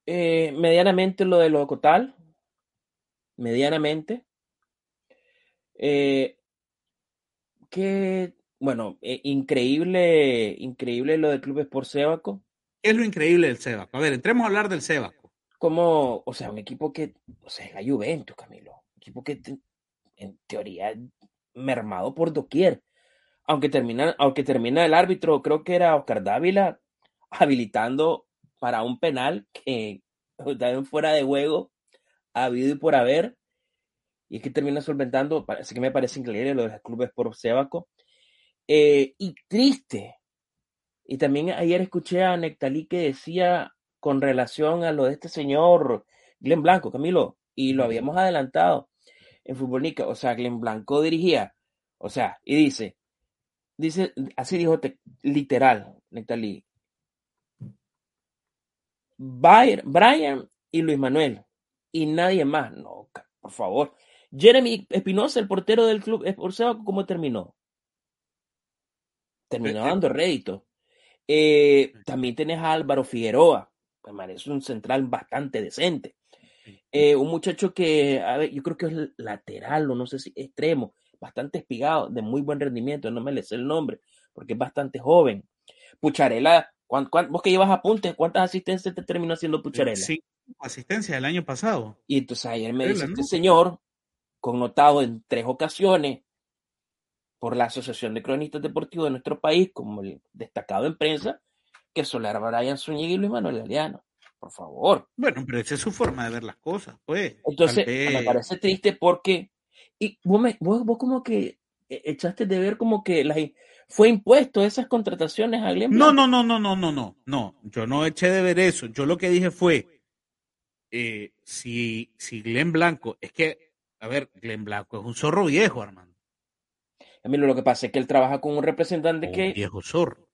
Eh, medianamente lo de lo Cotal, medianamente. Eh, que, bueno, eh, increíble, increíble lo del Club Sport Sébaco. ¿Qué es lo increíble del Sébaco? A ver, entremos a hablar del Sébaco. Como, o sea, un equipo que, o sea, es la Juventus, Camilo. Un equipo que en teoría mermado por doquier. Aunque termina, aunque termina el árbitro, creo que era Oscar Dávila, habilitando para un penal que también fuera de juego, ha habido y por haber. Y es que termina solventando, así que me parece increíble lo de los clubes por Sébaco. Eh, y triste. Y también ayer escuché a Nectalí que decía con relación a lo de este señor Glenn Blanco, Camilo, y lo habíamos adelantado en Fútbol O sea, Glenn Blanco dirigía, o sea, y dice, dice, así dijo literal, Nectalí. Brian y Luis Manuel, y nadie más. No, por favor. Jeremy Espinosa, el portero del club ¿cómo terminó? Terminó dando rédito. Eh, también tenés a Álvaro Figueroa, me parece un central bastante decente. Eh, un muchacho que, a ver, yo creo que es lateral o no sé si extremo, bastante espigado, de muy buen rendimiento, no me le sé el nombre, porque es bastante joven. Pucharela, vos que llevas apuntes, ¿cuántas asistencias te terminó haciendo Pucharela? Sí, asistencia del año pasado. Y entonces ayer me dice este señor, connotado en tres ocasiones por la Asociación de Cronistas Deportivos de nuestro país, como el destacado en prensa, que Solar Brian Zúñiga y Luis Manuel Galeano. Por favor. Bueno, pero esa es su forma de ver las cosas, pues. Entonces, me parece triste porque. Y vos, vos, como que e, echaste de ver como que las, fue impuesto esas contrataciones a Glenn No, no, no, no, no, no, no. No, yo no eché de ver eso. Yo lo que dije fue. Eh, si, si Glenn Blanco, es que, a ver, Glenn Blanco es un zorro viejo, Armando. Mí lo que pasa es que él trabaja con un representante que. viejo zorro.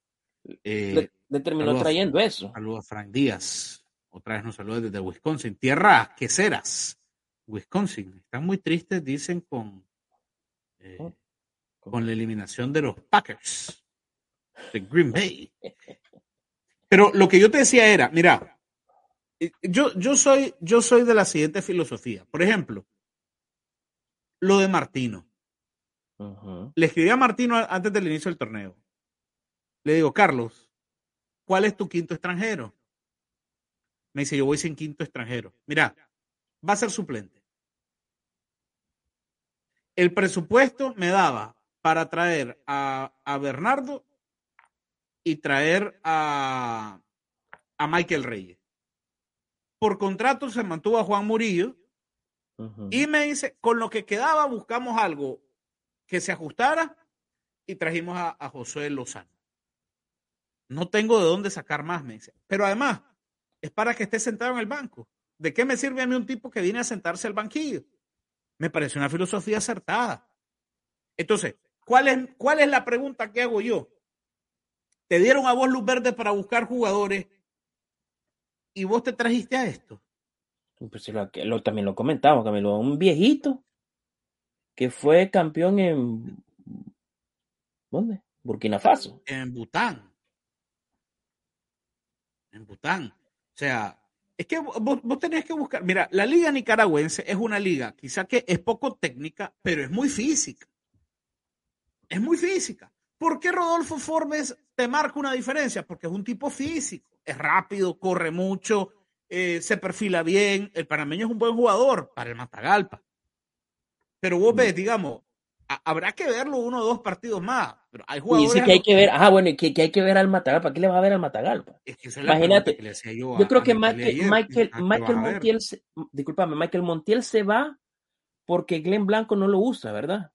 Eh, le, terminó trayendo eso. Saludos a Frank Díaz. Otra vez nos saluda desde Wisconsin. Tierra queseras. Wisconsin. Están muy tristes, dicen, con, eh, oh, con la eliminación de los Packers de Green Bay. Pero lo que yo te decía era, mira, eh, yo, yo, soy, yo soy de la siguiente filosofía. Por ejemplo, lo de Martino. Le escribí a Martino antes del inicio del torneo. Le digo, Carlos, ¿cuál es tu quinto extranjero? Me dice, yo voy sin quinto extranjero. Mira, va a ser suplente. El presupuesto me daba para traer a, Bernardo y traer a, a Michael Reyes. Por contrato se mantuvo a Juan Murillo y me dice, con lo que quedaba buscamos algo que se ajustara y trajimos a, José Lozano. No tengo de dónde sacar más, me. Pero además, es para que esté sentado en el banco. ¿De qué me sirve a mí un tipo que viene a sentarse al banquillo? Me parece una filosofía acertada. Entonces, ¿cuál es, cuál es la pregunta que hago yo? Te dieron a vos luz verde para buscar jugadores y vos te trajiste a esto. Pues lo, también lo comentamos, Camilo, un viejito que fue campeón en ¿dónde? Burkina Faso. En Bután. En Bután. O sea, es que vos, vos, tenés que buscar. Mira, la liga nicaragüense es una liga, quizá que es poco técnica, pero es muy física. Es muy física. ¿Por qué Rodolfo Forbes te marca una diferencia? Porque es un tipo físico, es rápido, corre mucho, eh, se perfila bien. El panameño es un buen jugador para el Matagalpa. Pero vos ves, digamos, habrá que verlo uno o dos partidos más. Pero hay jugadores. Y dice que hay que ver, ah, bueno, que, que hay que ver al Matagalpa. ¿Qué le va a ver al Matagalpa? Imagínate. yo, creo que Michael, Michael, Michael Montiel, se, discúlpame, Michael Montiel se va porque Glenn Blanco no lo usa, ¿verdad?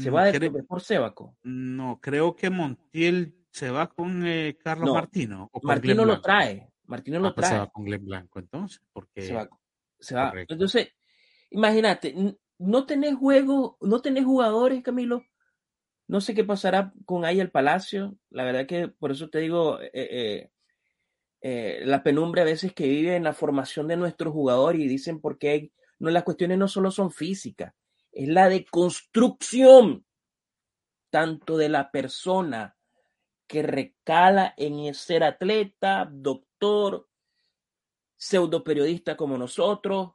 Se va de, por Sébaco. No, creo que Montiel se va con eh, Carlos Martino. O Martino lo trae. Martino lo trae. Ah, pues se va con Glenn Blanco, entonces. Porque... Se va. Se va. Entonces, imagínate, no tenés juego, no tenés jugadores, Camilo. No sé qué pasará con ahí el Palacio. La verdad que por eso te digo, eh, eh, eh, la penumbra a veces que vive en la formación de nuestros jugadores y dicen por qué no, las cuestiones no solo son físicas, es la de construcción tanto de la persona que recala en ser atleta, doctor, pseudo periodista como nosotros,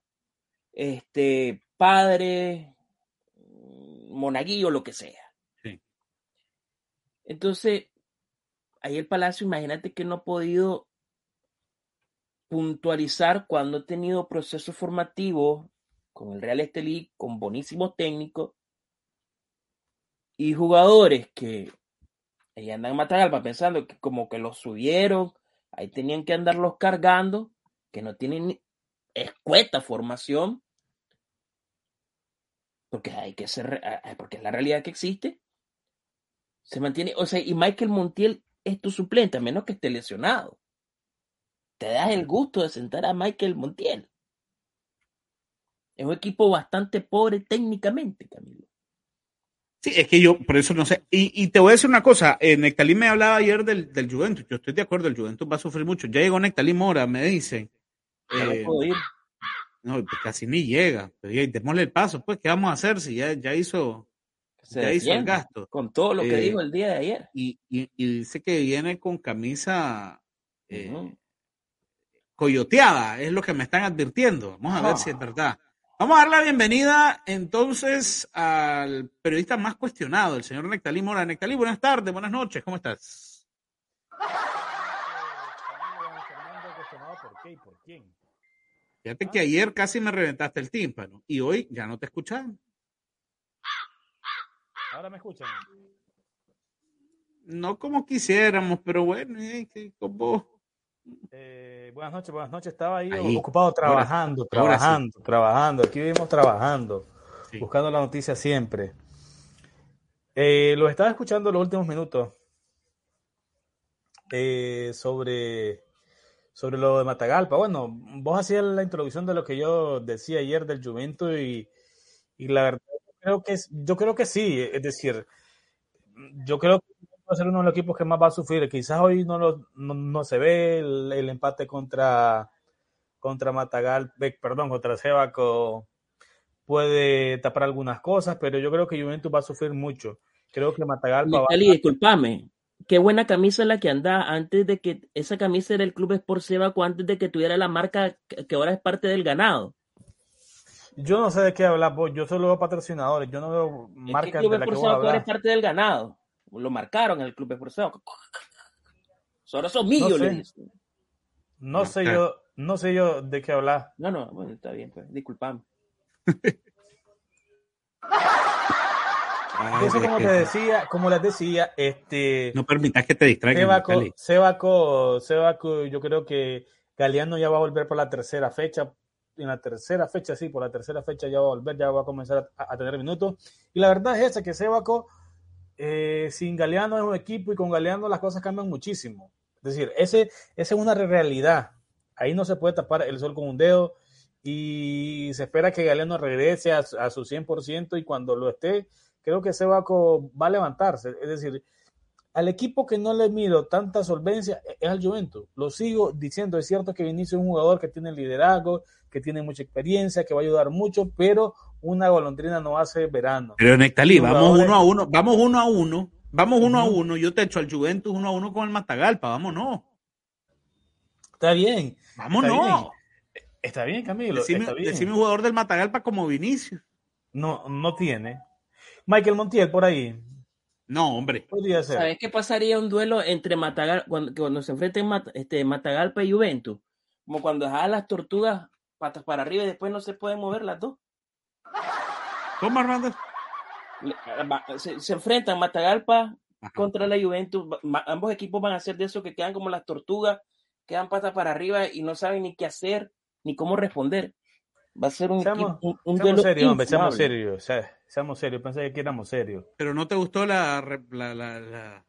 este padre, monaguillo, lo que sea. Entonces, ahí el Palacio, imagínate que no ha podido puntualizar cuando ha tenido procesos formativos con el Real Estelí, con buenísimos técnicos y jugadores que ahí andan en Matagalpa pensando que como que los subieron, ahí tenían que andarlos cargando, que no tienen escueta formación, porque hay que ser, porque es la realidad que existe. Se mantiene, o sea, y Michael Montiel es tu suplente, a menos que esté lesionado. Te das el gusto de sentar a Michael Montiel. Es un equipo bastante pobre técnicamente, Camilo. Sí, es que yo, por eso no sé. Y, te voy a decir una cosa, eh, Nectalí me hablaba ayer del, del, Juventus. Yo estoy de acuerdo, el Juventus va a sufrir mucho. Ya llegó Nectalí Mora, me dice. Eh, no, pues casi ni llega. Pero ya, démosle el paso, pues, ¿qué vamos a hacer si ya, ya hizo, ya hizo el gasto? Con todo lo que eh, dijo el día de ayer. Y, y, dice que viene con camisa eh, coyoteada, es lo que me están advirtiendo. Vamos a ver si es verdad. Vamos a dar la bienvenida entonces al periodista más cuestionado, el señor Nectalí Mora. Nectalí, buenas tardes, buenas noches, ¿cómo estás? ¿Por qué y por quién? Fíjate que ayer casi me reventaste el tímpano y hoy ya no te escuchan. Ahora me escuchan. No como quisiéramos, pero bueno, eh, como eh, buenas noches, buenas noches. Estaba ahí, ocupado trabajando, trabajando, trabajando. Aquí vivimos trabajando, buscando la noticia siempre. Eh, lo estaba escuchando los últimos minutos eh, sobre, sobre lo de Matagalpa. Bueno, vos hacías la introducción de lo que yo decía ayer del Juventus y, y la verdad creo que yo creo que sí. Es decir, yo creo que va a ser uno de los equipos que más va a sufrir. Quizás hoy no, lo, no, se ve el, empate contra, contra Matagal, perdón, contra Sebaco puede tapar algunas cosas, pero yo creo que Juventus va a sufrir mucho. Creo que Matagalpa va a... disculpame. Qué buena camisa la que anda antes de que esa camisa era el Club Sport Sebaco antes de que tuviera la marca que ahora es parte del ganado. Yo no sé de qué hablar, yo solo veo patrocinadores, yo no veo marcas de la que ahora es parte del ganado lo marcaron en el club esforzado. Ahora son millones. No sé, yo, no sé yo de qué hablar. No, no, bueno, está bien, pues, disculpame. Eso como te decía, como les decía, este. No permitas que te distraigan. Sebaco, Sebaco, yo creo que Galeano ya va a volver por la tercera fecha. En la tercera fecha, sí, por la tercera fecha ya va a volver, ya va a comenzar a, a tener minutos. Y la verdad es esa, que Sebaco eh, sin Galeano es un equipo y con Galeano las cosas cambian muchísimo. Es decir, ese, esa es una realidad. Ahí no se puede tapar el sol con un dedo y se espera que Galeano regrese a, a su 100% y cuando lo esté, creo que Sebaco va a levantarse. Es decir, al equipo que no le mido tanta solvencia e, es al Juventus. Lo sigo diciendo, es cierto que Vinicio es un jugador que tiene liderazgo, que tiene mucha experiencia, que va a ayudar mucho, pero una golondrina no hace verano. Pero Nectalí, vamos uno a uno, vamos uno a uno, vamos uno a uno, yo te echo al Juventus uno a uno con el Matagalpa, vámonos. Está bien. Vámonos. Está bien, Camilo. Decime, está bien. decime un jugador del Matagalpa como Vinicius. No, no tiene. Michael Montiel por ahí. No, hombre. Podría ser. ¿Sabes qué pasaría un duelo entre Matagalpa, cuando, se enfrenten este, Matagalpa y Juventus? Como cuando dejaban las tortugas patas para arriba y después no se pueden mover las dos. ¿Cómo, Armando? Se, enfrentan Matagalpa contra la Juventus. Ambos equipos van a ser de eso que quedan como las tortugas, quedan patas para arriba y no saben ni qué hacer ni cómo responder. Va a ser un, seamos, un, seamos serios, hombre, seamos serios. seamos serios, pensé que éramos serios. Pero no te gustó la, la, la,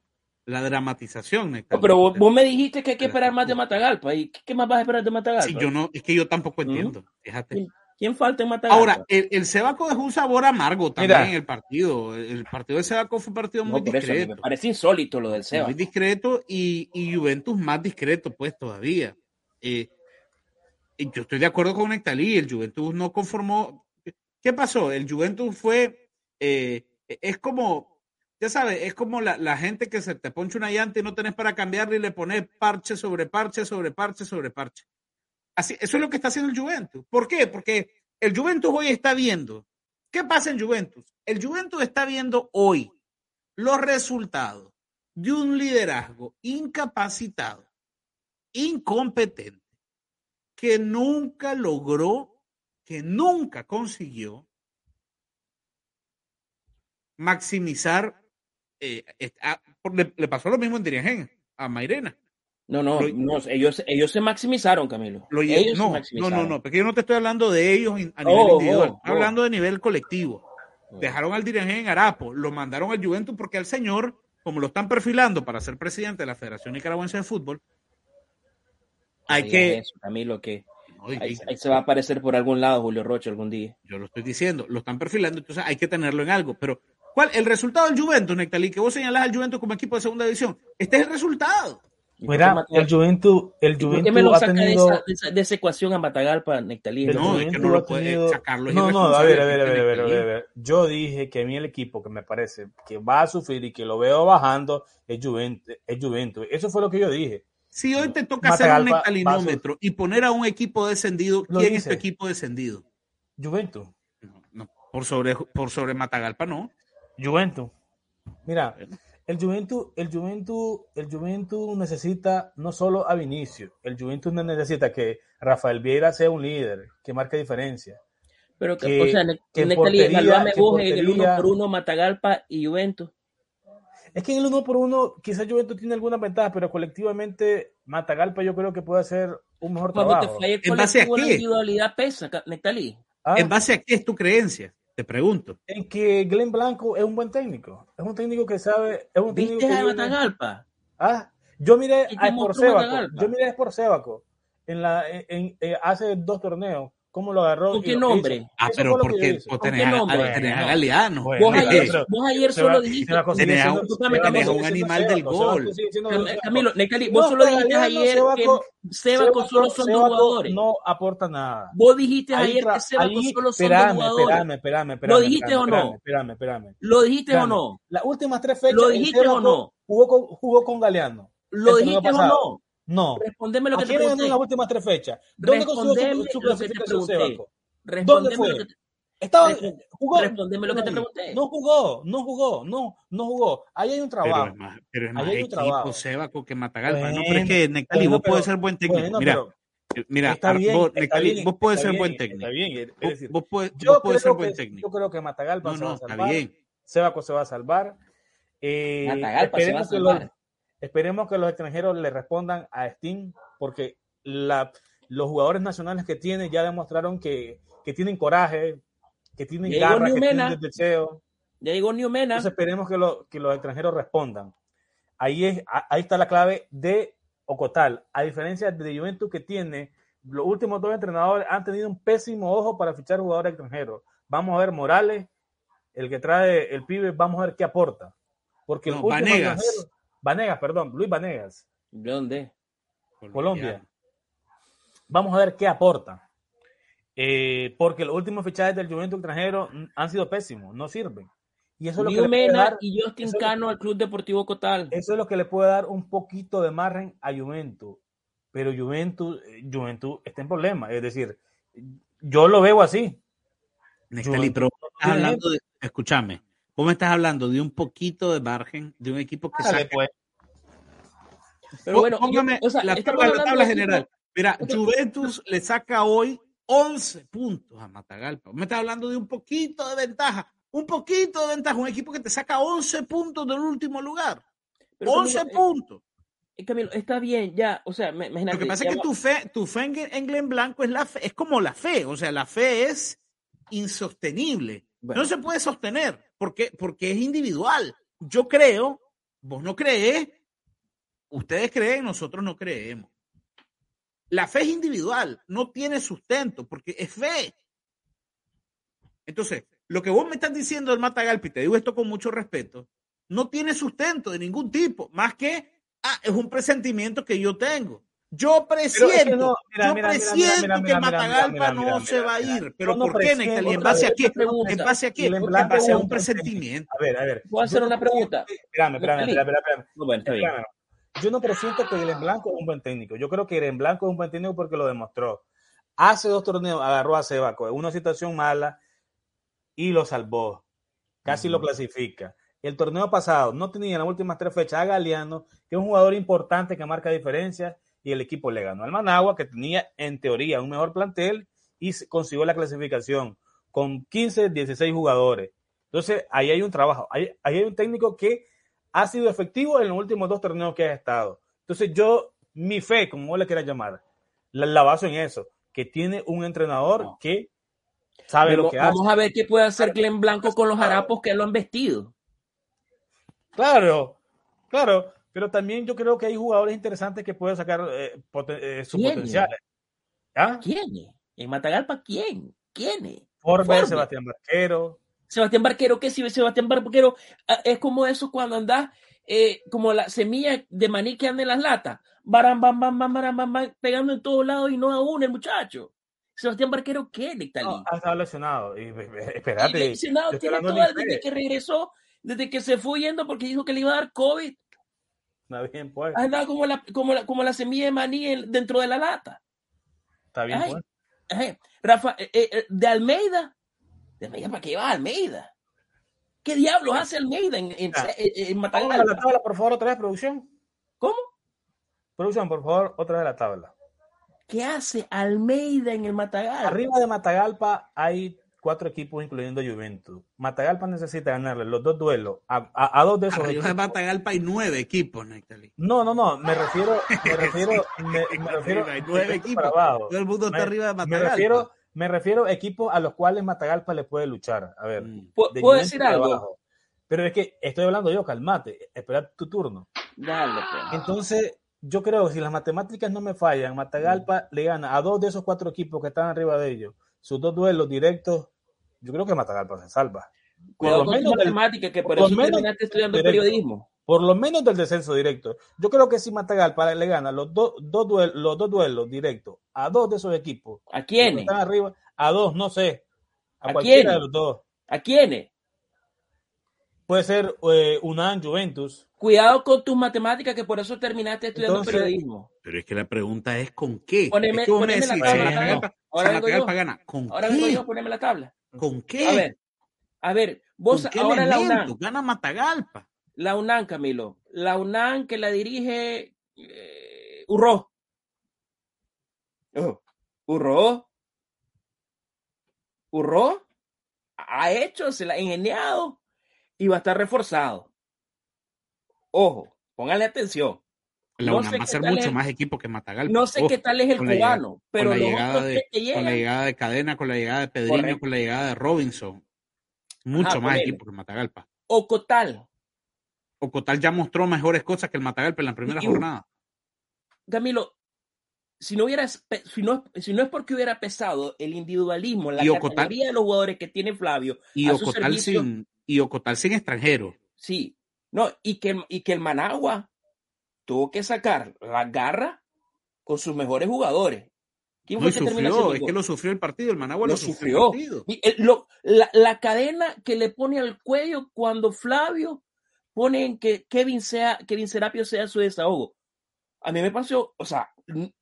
la, dramatización, pero vos, me dijiste que hay que esperar más de Matagalpa. ¿Y qué más vas a esperar de Matagalpa? Sí, yo no, es que yo tampoco entiendo. Fíjate. ¿Quién falta en Matagalpa? Ahora, el, el Sebaco dejó un sabor amargo también Mira. en el partido. El partido de Sebaco fue un partido muy no, discreto. me parece insólito lo del Sebaco. Muy discreto y, y Juventus más discreto, pues todavía. Eh, yo estoy de acuerdo con Nectalí, el Juventus no conformó. ¿Qué pasó? El Juventus fue. Eh, es como, ya sabes, es como la, la, gente que se te ponche una llanta y no tenés para cambiarle y le pones parche sobre parche sobre parche sobre parche. Así, eso es lo que está haciendo el Juventus. ¿Por qué? Porque el Juventus hoy está viendo. ¿Qué pasa en Juventus? El Juventus está viendo hoy los resultados de un liderazgo incapacitado, incompetente, que nunca logró, que nunca consiguió maximizar. Eh, a, le, le, pasó lo mismo en Dirigen, a Mairena. No, no, no, ellos, ellos se maximizaron, Camilo. Lo, ellos no, no, no, no, porque yo no te estoy hablando de ellos a nivel oh, individual, oh, estoy hablando de nivel colectivo. Oh. Dejaron al Dirigen en Arapo, lo mandaron al Juventus porque al señor, como lo están perfilando para ser presidente de la Federación Nicaragüense de Fútbol, hay que... Eso, Camilo, que ahí, ahí, se va a aparecer por algún lado Julio Rocha algún día. Yo lo estoy diciendo, lo están perfilando, entonces hay que tenerlo en algo, pero ¿cuál? El resultado del Juventus, Nectalí, que vos señalás al Juventus como equipo de segunda división, este es el resultado. Mira, el Juventus, el Juventus ¿Por qué me lo saca tenido... de, esa, de, esa, ecuación a Matagalpa, Nectalí? No, es que no lo puede sacarlo. No, no, a ver, a ver, a ver, a ver, a ver, Yo dije que a mí el equipo que me parece que va a sufrir y que lo veo bajando es Juventus. Es Juventus. Eso fue lo que yo dije. Si hoy te toca Matagalpa hacer un nectalinómetro y poner a un equipo descendido, ¿quién es tu equipo descendido? Juventus. No, no, por, sobre, por sobre Matagalpa no. Juventus. Mira, el Juventus, el Juventus, el Juventus necesita no solo a Vinicio, el Juventus necesita que Rafael Vieira sea un líder, que marque diferencia. Pero que, que o sea, que en el uno por uno Matagalpa y Juventus. Es que en el uno por uno quizás Juventus tiene alguna ventaja, pero colectivamente Matagalpa yo creo que puede hacer un mejor Cuando trabajo. Te ¿En base a qué? La individualidad pesa, Nectalí. ¿Ah? ¿En base a qué es tu creencia? Te pregunto. En que Glenn Blanco es un buen técnico. Es un técnico que sabe. Es un técnico ¿Viste que a Matagalpa? Ah, yo miré a Sport Sébaco. Yo miré a Sport Sébaco en la, en, en, en, hace dos torneos cómo lo agarró. ¿Con qué nombre? Ah, pero porque vos tenés, a, tenés a Galeano. Bueno, vos, ayer, pero, vos ayer solo dijiste. Tenés a un, tenés un animal del gol. Camilo, Necali, vos solo dijiste ayer que Sebaco solo son dos jugadores. No aporta nada. Vos dijiste ayer que Sebaco solo son dos jugadores. Espérame, espérame, espérame. ¿Lo dijiste o no? Espérame, espérame. ¿Lo dijiste o no? Las últimas tres fechas. ¿Lo dijiste o no? Jugó con, jugó con Galeano. ¿Lo dijiste o no? No. Respondeme lo que ¿A te pregunté. en las últimas tres fechas? ¿Dónde consiguió su, su clasificación Sebaco? ¿Dónde fue? Lo que te... Estaba, jugó. Respondeme lo que te pregunté. No jugó, no jugó, no, no jugó. Ahí hay un trabajo. Pero es más, pero es más Ahí hay un trabajo. Sebaco que Matagalpa. Bueno, no, pero es que Nectali, vos puedes ser buen técnico. Bueno, mira, pero, mira, está bien, vos, Nectali, bien, vos puedes está ser bien, buen técnico. Está bien, es decir, vos, puedes, yo vos puedes ser que, buen técnico. Yo creo que Matagalpa no, se va no, a salvar. está bien. Sebaco se va a salvar. Eh, Matagalpa se va a salvar. Los, esperemos que los extranjeros le respondan a Steam, porque la, los jugadores nacionales que tiene ya demostraron que, que tienen coraje, que tienen Llegó garra, que tienen deseo. Ya llegó Newmena. Entonces esperemos que, lo, que los extranjeros respondan. Ahí, es, ahí está la clave de Ocotal. A diferencia de Juventus que tiene, los últimos dos entrenadores han tenido un pésimo ojo para fichar jugadores extranjeros. Vamos a ver Morales, el que trae el pibe, vamos a ver qué aporta. Porque No, último Vanegas. Vanegas, perdón, Luis Vanegas, ¿De dónde? Colombia. Vamos a ver qué aporta. Eh, porque los últimos fichajes del Juventus extranjero han sido pésimos, no sirven. Y eso es lo que le puede Newmena dar, y Justin Cano al Club Deportivo Cotal. eso es lo que le puede dar un poquito de margen a Juventus. Pero Juventus, eh, Juventus está en problemas. Es decir, yo lo veo así. Hablando de, escúchame, vos me estás hablando de un poquito de margen, de un equipo que saca pues. Pero bueno, yo- Póngame o sea, la tabla, la general. Mira. Juventus le saca hoy 11 puntos a Matagalpa. Me está hablando de un poquito de ventaja. Un poquito de ventaja. Un equipo que te saca 11 puntos del último lugar. pero 11 Camilo, eh, puntos. eh, Camilo, está bien, ya, o sea, me- imagínate. Lo que pasa es que va- tu fe, tu fe en, en Glen Blanco es, la fe, es como la fe. O sea, la fe es insostenible. Bueno. No se puede sostener porque, porque es individual. Yo creo, vos no crees, ustedes creen, nosotros no creemos. La fe es individual, no tiene sustento porque es fe. Entonces, lo que vos me estás diciendo del Matagalpa, y te digo esto con mucho respeto, no tiene sustento de ningún tipo, más que, ah, es un presentimiento que yo tengo. Yo presiento, no, mira, yo mira, presiento mira, que Matagalpa no se va a ir. Pero ¿por qué, Nectalí? ¿En base a qué? ¿En base a qué? En base a un presentimiento. A ver, a ver. ¿Puedo hacer una pregunta? Espérame, espérame, espérame. espérame. Yo no presiento que Irene Blanco es un buen técnico. Yo creo que Irene Blanco es un buen técnico porque lo demostró. Hace dos torneos agarró a Sebaco en una situación mala y lo salvó. Casi lo clasifica. El torneo pasado no tenía en las últimas tres fechas a Galeano, que es un jugador importante que marca diferencias y el equipo le ganó al Managua, que tenía en teoría un mejor plantel y consiguió la clasificación con 15, 16 jugadores. Entonces, ahí hay un trabajo, ahí, hay un técnico que ha sido efectivo en los últimos dos torneos que ha estado. Entonces, yo, mi fe, como le quieras llamar, la, la baso en eso, que tiene un entrenador que sabe lo que hace. Vamos a ver qué puede hacer Glenn Blanco con los harapos que lo han vestido. Claro, claro. Pero también yo creo que hay jugadores interesantes que pueden sacar eh, eh, su potencial. ¿Ah? ¿Quién? ¿En Matagalpa quién? ¿Quién? Forbes, Sebastián Barquero. Sebastián Barquero, ¿qué si Sebastián Barquero ah, es como eso cuando andas eh, como la semilla de maní que anda en las latas, bam, bam, bam, bam, bam, bam, pegando en todos lados y no a uno el muchacho. Sebastián Barquero, ¿qué, Nectalí? No, ha estado lesionado. Y, espérate. Y lesionado tiene todo desde que regresó, desde que se fue yendo porque dijo que le iba a dar COVID. Está bien, pues. Anda como la, como la, como la semilla de maní dentro de la lata. Está bien, pues. Rafa, eh, eh, de Almeida. ¿De Almeida para qué va Almeida? ¿Qué diablos hace Almeida en, en, en, la tabla, por favor, otra vez, producción. ¿Cómo? Producción, por favor, otra vez la tabla. ¿Qué hace Almeida en el Matagalpa? Arriba de Matagalpa hay cuatro equipos, incluyendo Juventus. Matagalpa necesita ganarle los dos duelos a, dos de esos Arriba de Matagalpa hay nueve equipos, Nectalí. No, no, no, me refiero, me refiero, me, refiero hay nueve equipos. Todo el mundo está arriba de Matagalpa. Me refiero, me refiero a equipos a los cuales Matagalpa le puede luchar. A ver, mm. ¿puedo decir algo? Pero es que estoy hablando yo, calmate, espera tu turno. Dale, pues. Entonces, yo creo que si las matemáticas no me fallan, Matagalpa le gana a dos de esos cuatro equipos que están arriba de ellos sus dos duelos directos, yo creo que Matagalpa se salva. Por lo menos matemática, que por, eso terminaste estudiando periodismo. Por lo menos del descenso directo. Yo creo que si Matagalpa le gana los, dos duelos, los dos duelos directos a dos de esos equipos. ¿A quiénes? Están arriba, a dos, no sé. A, cualquiera de los dos. ¿A quiénes? Puede ser eh, Unan, Juventus. Cuidado con tus matemáticas, que por eso terminaste estudiando periodismo. Pero es que la pregunta es ¿con qué? Poneme, poneme la tabla. Ahora vengo yo. Gana. ¿Con ahora qué? vengo yo, poneme la tabla. ¿Con qué? A ver, a ver, vos ¿Con qué ahora la? UNAM. Gana Matagalpa. La UNAM, Camilo. La UNAM que la dirige eh, Urro. Oh, Urro. Urro ha hecho, se la ha ingeniado y va a estar reforzado. Ojo, póngale atención. La No UNAM sé va a ser tal mucho es- más equipo que Matagalpa. No sé qué tal es el la cubano, pero con la llegada de, con la llegada de Cadena, con la llegada de Pedriño, Correcto. con la llegada de Robinson. Mucho Ajá, más equipo que Matagalpa. Ocotal. Ocotal ya mostró mejores cosas que el Matagalpa en la primera Y- jornada. Camilo, si no hubiera, si no, si no es porque hubiera pesado el individualismo, la Y Ocotal- categoría de los jugadores que tiene Flavio, Y a Ocotal, servicio- sin, y Ocotal sin extranjero. sí, no, y que, y que el Managua tuvo que sacar la garra con sus mejores jugadores. ¿Quién No, fue que sufrió, es que lo sufrió el partido, el Managua Lo lo, sufrió. Y el- lo- la, la cadena que le pone al cuello cuando Flavio pone en que Kevin, sea, Kevin Serapio sea su desahogo. A mí me pareció, o sea,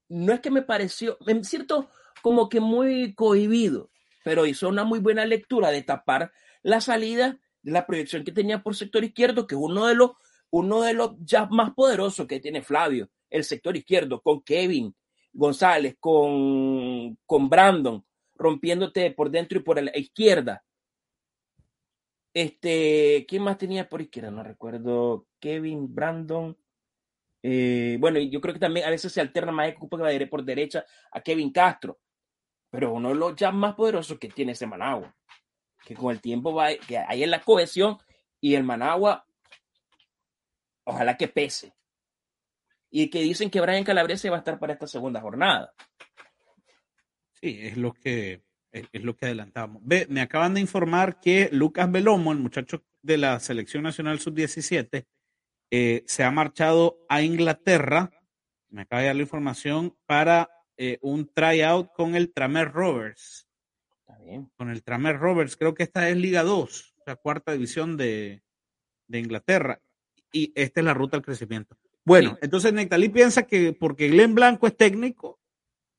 no es que me pareció, me siento como que muy cohibido, pero hizo una muy buena lectura de tapar la salida de la proyección que tenía por sector izquierdo, que es uno de los, uno de los ya más poderosos que tiene Flavio, el sector izquierdo, con Kevin González, con, con Brandon, rompiéndote por dentro y por la izquierda. Este, ¿quién más tenía por izquierda? No recuerdo. Kevin, Brandon. eh, bueno, yo creo que también a veces se alterna más ocupa por derecha a Kevin Castro. Pero uno de los ya más poderosos que tiene ese Managua. Que con el tiempo va, que ahí es la cohesión y el Managua, ojalá que pese. Y que dicen que Brian Calabrese va a estar para esta segunda jornada. Sí, es lo que, es lo que adelantábamos. Ve, me acaban de informar que Lucas Belomo, el muchacho de la Selección Nacional Sub-17, eh, se ha marchado a Inglaterra, me acaba de dar la información, para eh, un tryout con el Tramer Rovers. Está bien. Con el Tramer Rovers, creo que esta es Liga 2, la cuarta división de, de Inglaterra. Y esta es la ruta al crecimiento. Bueno, Sí. entonces Nectalí piensa que porque Glenn Blanco es técnico,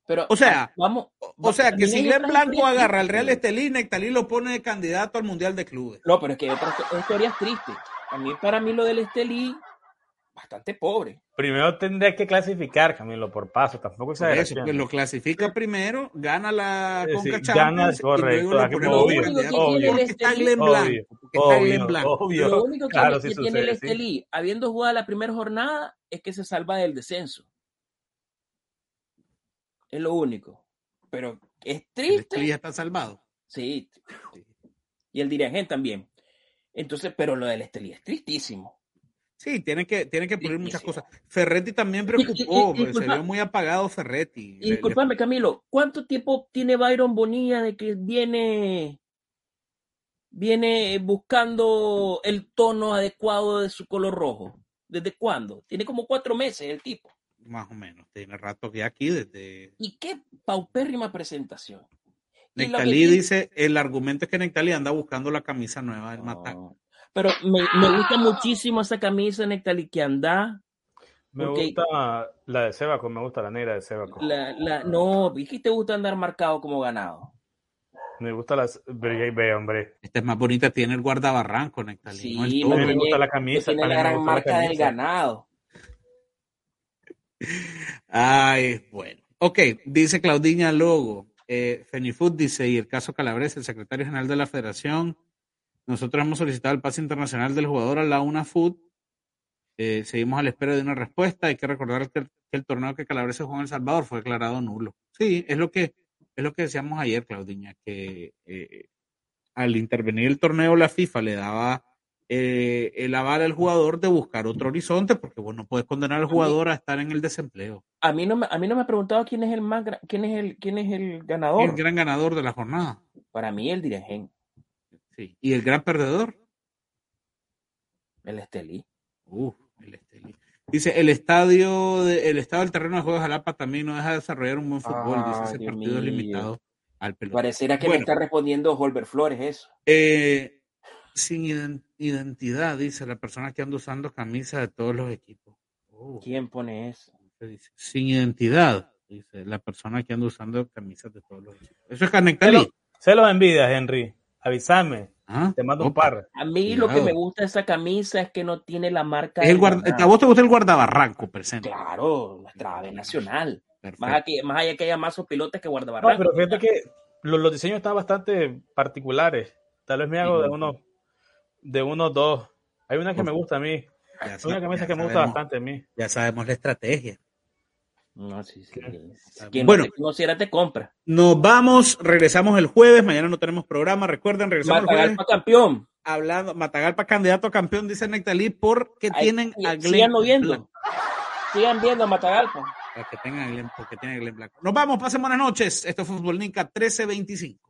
Pero, O sea, vamos. o- o sea, que si Glenn Blanco agarra al Real. Estelí, Nectalí lo pone de candidato al Mundial de Clubes. No, pero es que hay otras historias tristes. A mí, para mí, lo del Estelí, bastante pobre. Primero tendría que clasificar, Camilo, por paso. Tampoco Por eso, exageración. pues lo clasifica primero, gana la Eh, Conca sí, Champions gana, y correcto, luego lo aquí ponemos obvio, obvio. Está Obvio, Glenn Blanco. Obvio, Glenn Blanco. obvio. Lo único que, Claro, que sí tiene el sucede, sí. Estelí, habiendo jugado la primera jornada, es que se salva del descenso. Es lo único. Pero es El triste. Estelí ya está salvado. Sí. Y el dirigente también. Entonces, pero lo del Estelí es tristísimo. Sí, tiene que, tiene que poner muchas cosas. Ferretti también preocupó, y- y- porque se vio muy apagado Ferretti. Disculpame, Camilo, ¿cuánto tiempo tiene Byron Bonilla de que viene, viene buscando el tono adecuado de su color rojo? ¿Desde cuándo? Tiene como cuatro meses el tipo. Más o menos, tiene rato que aquí desde... Y qué paupérrima presentación. Nectalí dice, el argumento es que Nectalí anda buscando la camisa nueva del. No. Pero me, me gusta muchísimo esa camisa Nectali que anda. Me gusta la de Sebaco, me gusta la negra de Sebaco. La, la, no, ¿y qué te gusta andar marcado como ganado? Me gusta las. Ve, hombre. Esta es más bonita, tiene el guardabarranco, Nectalí. Sí, no el me tiene- gusta la que camisa. tiene la me gran la marca del ganado. Ay, bueno. Ok, dice Claudiña Logo. Eh, Fenifood dice, y el caso Calabres, el secretario general de la federación, nosotros hemos solicitado el pase internacional del jugador a la UNAFUT. Eh, seguimos a la espera de una respuesta. Hay que recordar que el, que el torneo que Calabres se jugó en El Salvador fue declarado nulo. Sí, es lo que, es lo que decíamos ayer, Claudiña, que eh, al intervenir el torneo la FIFA le daba eh, el aval al jugador de buscar otro horizonte, porque vos no puedes condenar al jugador a estar en el desempleo. A mí no me, a mí no me ha preguntado quién es el más quién es el quién es el ganador. El gran ganador de la jornada. Para mí el dirigente, Sí. Y el gran perdedor. el Estelí. Uf, el Estelí. Dice, el estadio, de- el estado del terreno de juegos de Jalapa también no deja de desarrollar un buen fútbol. Dice, Ay, ese Dios partido mío. limitado al pelotón. Pareciera que Bueno. me está respondiendo Holbert Flores eso. Eh, sin iden- identidad, dice la persona que anda usando camisa de todos los equipos. Oh, ¿Quién pone eso? ¿qué dice? Sin identidad, dice la persona que anda usando camisas de todos los equipos. Eso es Canectalí. Pero- Se los envidias, Henry. Avísame. ¿Ah? Te mando un par. A mí lo que me gusta de esa camisa es que no tiene la marca. El guarda-. ¿A vos te gusta el guardabarranco, presente? Claro, nuestra ave nacional. Perfecto. Más, aquí, más allá que haya mazos pilotes que No, guardabarrancos. pero fíjate que los, los diseños están bastante particulares. Tal vez me hago de uno, de unos dos. Hay una que me gusta a mí. Hay una camisa que me gusta sabemos- bastante a mí. Ya sabemos la estrategia. No, sí, sí. Quien bueno. no te conociera te compra. Nos vamos, regresamos el jueves. Mañana no tenemos programa. Recuerden, regresamos el jueves Matagalpa campeón. hablando. Matagalpa candidato a campeón, dice Nectalí, porque Ahí, tienen a Glenn Sigan viendo. Sigan viendo a Matagalpa. Para que tengan a Glenn, porque tienen a Glenn Blanco. Nos vamos, pasen buenas noches. Esto fue Fútbol Nica 1325.